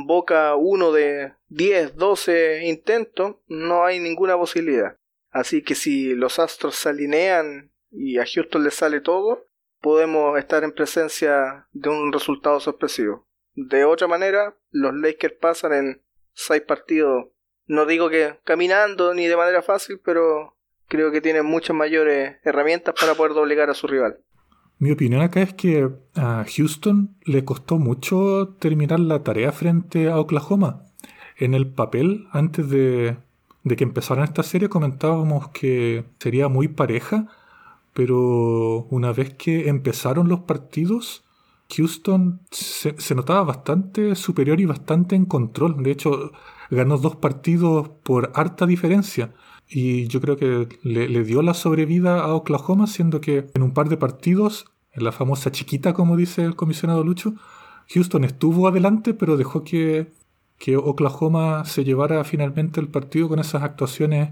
boca uno de 10, 12 intentos, no hay ninguna posibilidad. Así que si los astros se alinean y a Houston le sale todo, podemos estar en presencia de un resultado sorpresivo. De otra manera, los Lakers pasan en 6 partidos, no digo que caminando ni de manera fácil, pero creo que tienen muchas mayores herramientas para poder doblegar a su rival. Mi opinión acá es que a Houston le costó mucho terminar la tarea frente a Oklahoma. En el papel, antes de, que empezara esta serie, comentábamos que sería muy pareja, pero una vez que empezaron los partidos, Houston se, notaba bastante superior y bastante en control. De hecho, ganó dos partidos por harta diferencia. Y yo creo que le, dio la sobrevida a Oklahoma, siendo que en un par de partidos, en la famosa chiquita, como dice el comisionado Lucho, Houston estuvo adelante, pero dejó que, que Oklahoma se llevara finalmente el partido con esas actuaciones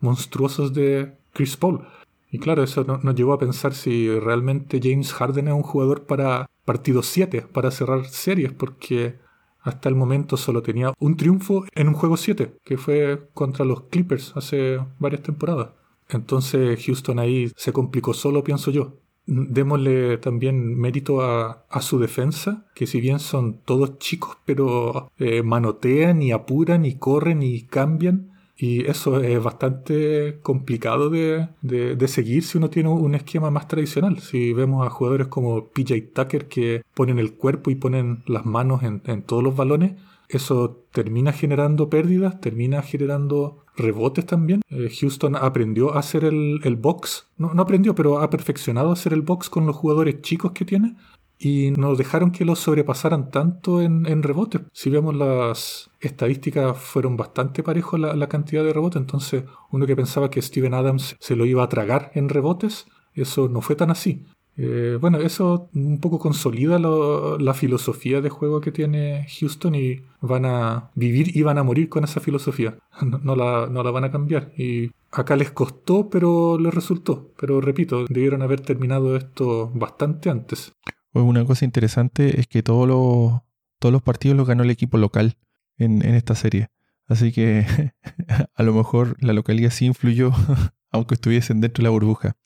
monstruosas de Chris Paul. Y claro, eso nos llevó a pensar si realmente James Harden es un jugador para partido 7, para cerrar series, porque hasta el momento solo tenía un triunfo en un juego 7, que fue contra los Clippers hace varias temporadas. Entonces Houston ahí se complicó solo, pienso yo. Démosle también mérito a, su defensa, que si bien son todos chicos, pero eh, manotean y apuran y corren y cambian. Y eso es bastante complicado de, seguir si uno tiene un esquema más tradicional. Si vemos a jugadores como PJ Tucker que ponen el cuerpo y ponen las manos en, todos los balones, eso termina generando pérdidas, termina generando rebotes también. Eh, Houston aprendió a hacer el, el box, no, no, aprendió, pero ha perfeccionado hacer el box con los jugadores chicos que tiene y no dejaron que los sobrepasaran tanto en, en rebotes. Si vemos las estadísticas, fueron bastante parejos la, la, cantidad de rebotes, entonces uno que pensaba que Steven Adams se lo iba a tragar en rebotes, eso no fue tan así. Eh, bueno, eso un poco consolida la filosofía de juego que tiene Houston y van a vivir y van a morir con esa filosofía. No, la, no la van a cambiar. Y acá les costó, pero les resultó. Pero repito, debieron haber terminado esto bastante antes. Pues una cosa interesante es que todos los, todos los partidos los ganó el equipo local en, esta serie. Así que a lo mejor la localidad sí influyó, aunque estuviesen dentro de la burbuja.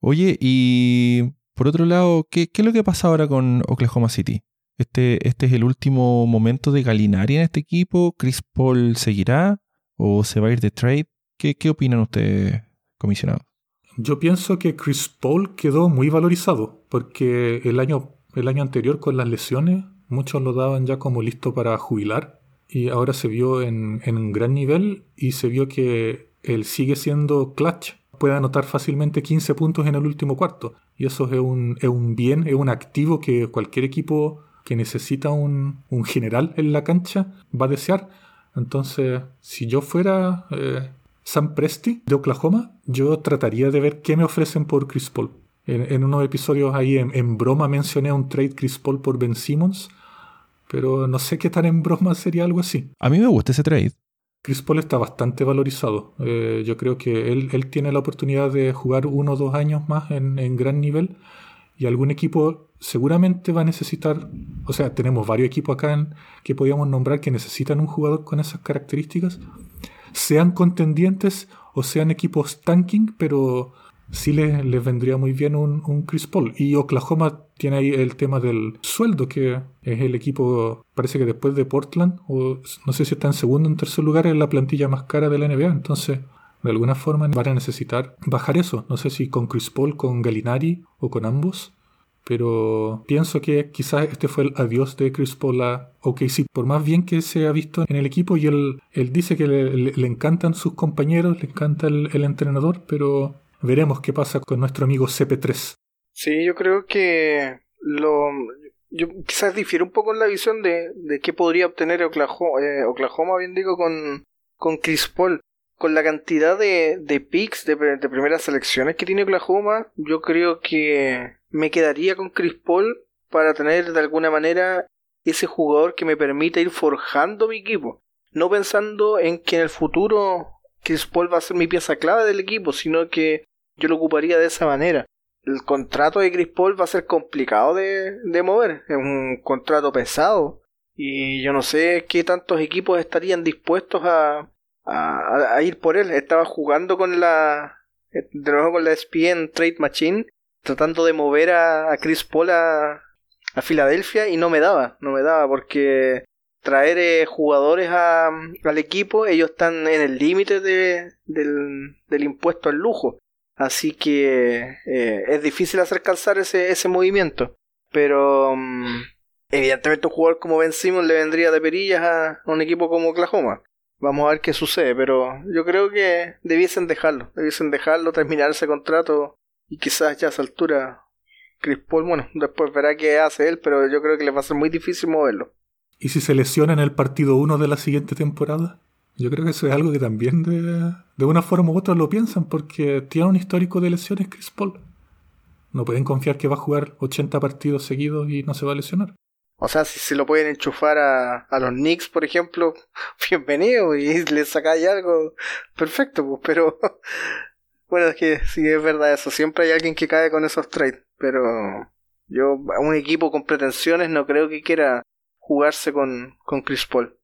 Oye, y por otro lado, ¿qué, es lo que pasa ahora con Oklahoma City? Este, ¿Este es el último momento de Galinari en este equipo? ¿Chris Paul seguirá o se va a ir de trade? ¿Qué, qué opinan ustedes, comisionados? Yo pienso que Chris Paul quedó muy valorizado, porque el año, el año anterior con las lesiones muchos lo daban ya como listo para jubilar y ahora se vio en, un gran nivel y se vio que él sigue siendo clutch. Puede anotar fácilmente 15 puntos en el último cuarto. Y eso es un, es un bien, es un activo que cualquier equipo que necesita un, un general en la cancha va a desear. Entonces, si yo fuera eh, Sam Presti de Oklahoma, yo trataría de ver qué me ofrecen por Chris Paul. En, unos episodios ahí en, broma mencioné un trade Chris Paul por Ben Simmons, pero no sé qué tan en broma sería algo así. A mí me gusta ese trade. Chris Paul está bastante valorizado. Eh, yo creo que él, tiene la oportunidad de jugar uno o dos años más en, en gran nivel y algún equipo seguramente va a necesitar, o sea, tenemos varios equipos acá en, que podríamos nombrar que necesitan un jugador con esas características sean contendientes o sean equipos tanking, pero sí les, les vendría muy bien un, un, Chris Paul. Y Oklahoma tiene ahí el tema del sueldo, que es el equipo, parece que después de Portland, o no sé si está en segundo o en tercer lugar, es la plantilla más cara de la NBA. Entonces, de alguna forma van a necesitar bajar eso. No sé si con Chris Paul, con Galinari o con ambos. Pero pienso que quizás este fue el adiós de Chris Paul a OKC. Por más bien que se ha visto en el equipo y él, él dice que le, encantan sus compañeros, le encanta el, entrenador, pero veremos qué pasa con nuestro amigo CP3. Sí, yo creo que lo, yo quizás difiere un poco en la visión de, de qué podría obtener Oklahoma, eh, Oklahoma bien digo, con, con Chris Paul. Con la cantidad de, de picks de, de primeras selecciones que tiene Oklahoma, yo creo que me quedaría con Chris Paul para tener de alguna manera ese jugador que me permita ir forjando mi equipo. No pensando en que en el futuro Chris Paul va a ser mi pieza clave del equipo, sino que yo lo ocuparía de esa manera. El contrato de Chris Paul va a ser complicado de, de mover, es un contrato pesado y yo no sé qué tantos equipos estarían dispuestos a, a, a ir por él. Estaba jugando con la, de nuevo con la ESPN Trade Machine tratando de mover a, Chris Paul a, Filadelfia y no me daba, no me daba porque traer eh, jugadores al equipo, ellos están en el límite de, del, impuesto al lujo. Así que eh, es difícil hacer calzar ese, ese movimiento. Pero mm, evidentemente un jugador como Ben Simmons le vendría de perillas a, un equipo como Oklahoma. Vamos a ver qué sucede, pero yo creo que debiesen dejarlo, debiesen dejarlo, terminar ese contrato y quizás ya a esa altura Chris Paul, bueno, después verá qué hace él, pero yo creo que le va a ser muy difícil moverlo. ¿Y si se lesiona en el partido 1 de la siguiente temporada? Yo creo que eso es algo que también de, de una forma u otra lo piensan, porque tiene un histórico de lesiones Chris Paul. No pueden confiar que va a jugar 80 partidos seguidos y no se va a lesionar. O sea, si se lo pueden enchufar a, a los Knicks, por ejemplo, bienvenido y le sacáis algo, perfecto, pues, pero Bueno, es que sí es verdad eso. Siempre hay alguien que cae con esos trades. Pero yo, un equipo con pretensiones, no creo que quiera jugarse con, con Chris Paul.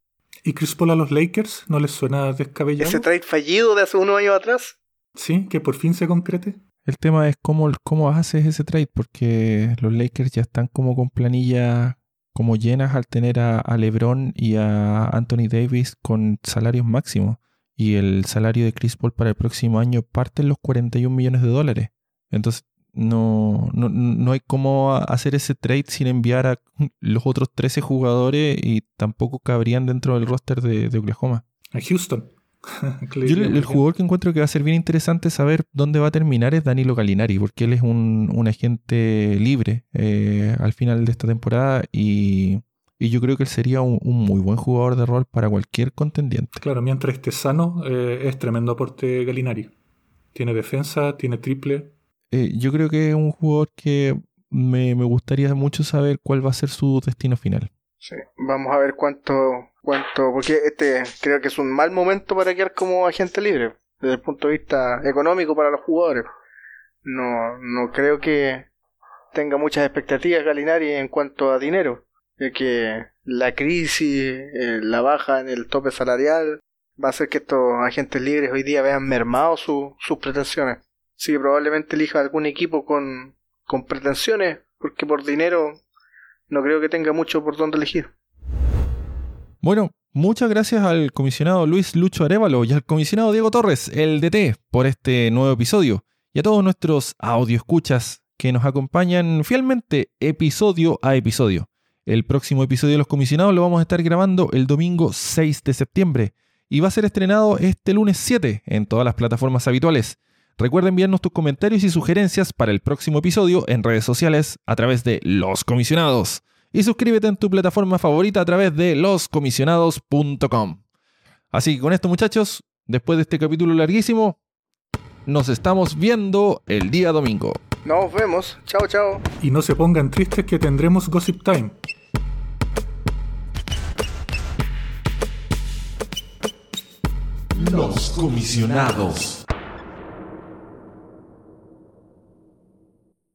¿Y Chris Paul a los Lakers no les suena descabellado? ¿Ese trade fallido de hace unos años atrás? Sí, que por fin se concrete. El tema es cómo, cómo haces ese trade, porque los Lakers ya están como con planillas como llenas al tener a, a LeBron y a Anthony Davis con salarios máximos. Y el salario de Chris Paul para el próximo año parte en los 41 millones de dólares. Entonces, no, no, no hay cómo hacer ese trade sin enviar a los otros 13 jugadores y tampoco cabrían dentro del roster de, de Oklahoma. A Houston. Yo el, el, jugador que encuentro que va a ser bien interesante saber dónde va a terminar es Danilo Galinari, porque él es un, un agente libre eh, al final de esta temporada y, y yo creo que él sería un, un, muy buen jugador de rol para cualquier contendiente. Claro, mientras esté sano, eh, es tremendo aporte Galinari. Tiene defensa, tiene triple. Eh, yo creo que es un jugador que me, me gustaría mucho saber cuál va a ser su destino final. Sí, vamos a ver cuánto cuanto porque este creo que es un mal momento para quedar como agente libre desde el punto de vista económico para los jugadores no no creo que tenga muchas expectativas Galinari en cuanto a dinero ya que la crisis eh, la baja en el tope salarial va a hacer que estos agentes libres hoy día vean mermado su, sus pretensiones sí probablemente elija algún equipo con con pretensiones porque por dinero no creo que tenga mucho por dónde elegir bueno, muchas gracias al comisionado Luis Lucho Arevalo y al comisionado Diego Torres, el DT, por este nuevo episodio. Y a todos nuestros audio escuchas que nos acompañan fielmente episodio a episodio. El próximo episodio de Los Comisionados lo vamos a estar grabando el domingo 6 de septiembre y va a ser estrenado este lunes 7 en todas las plataformas habituales. Recuerda enviarnos tus comentarios y sugerencias para el próximo episodio en redes sociales a través de Los Comisionados y suscríbete en tu plataforma favorita a través de loscomisionados.com. Así que con esto muchachos, después de este capítulo larguísimo, nos estamos viendo el día domingo. Nos vemos, chao chao. Y no se pongan tristes que tendremos Gossip Time. Los comisionados.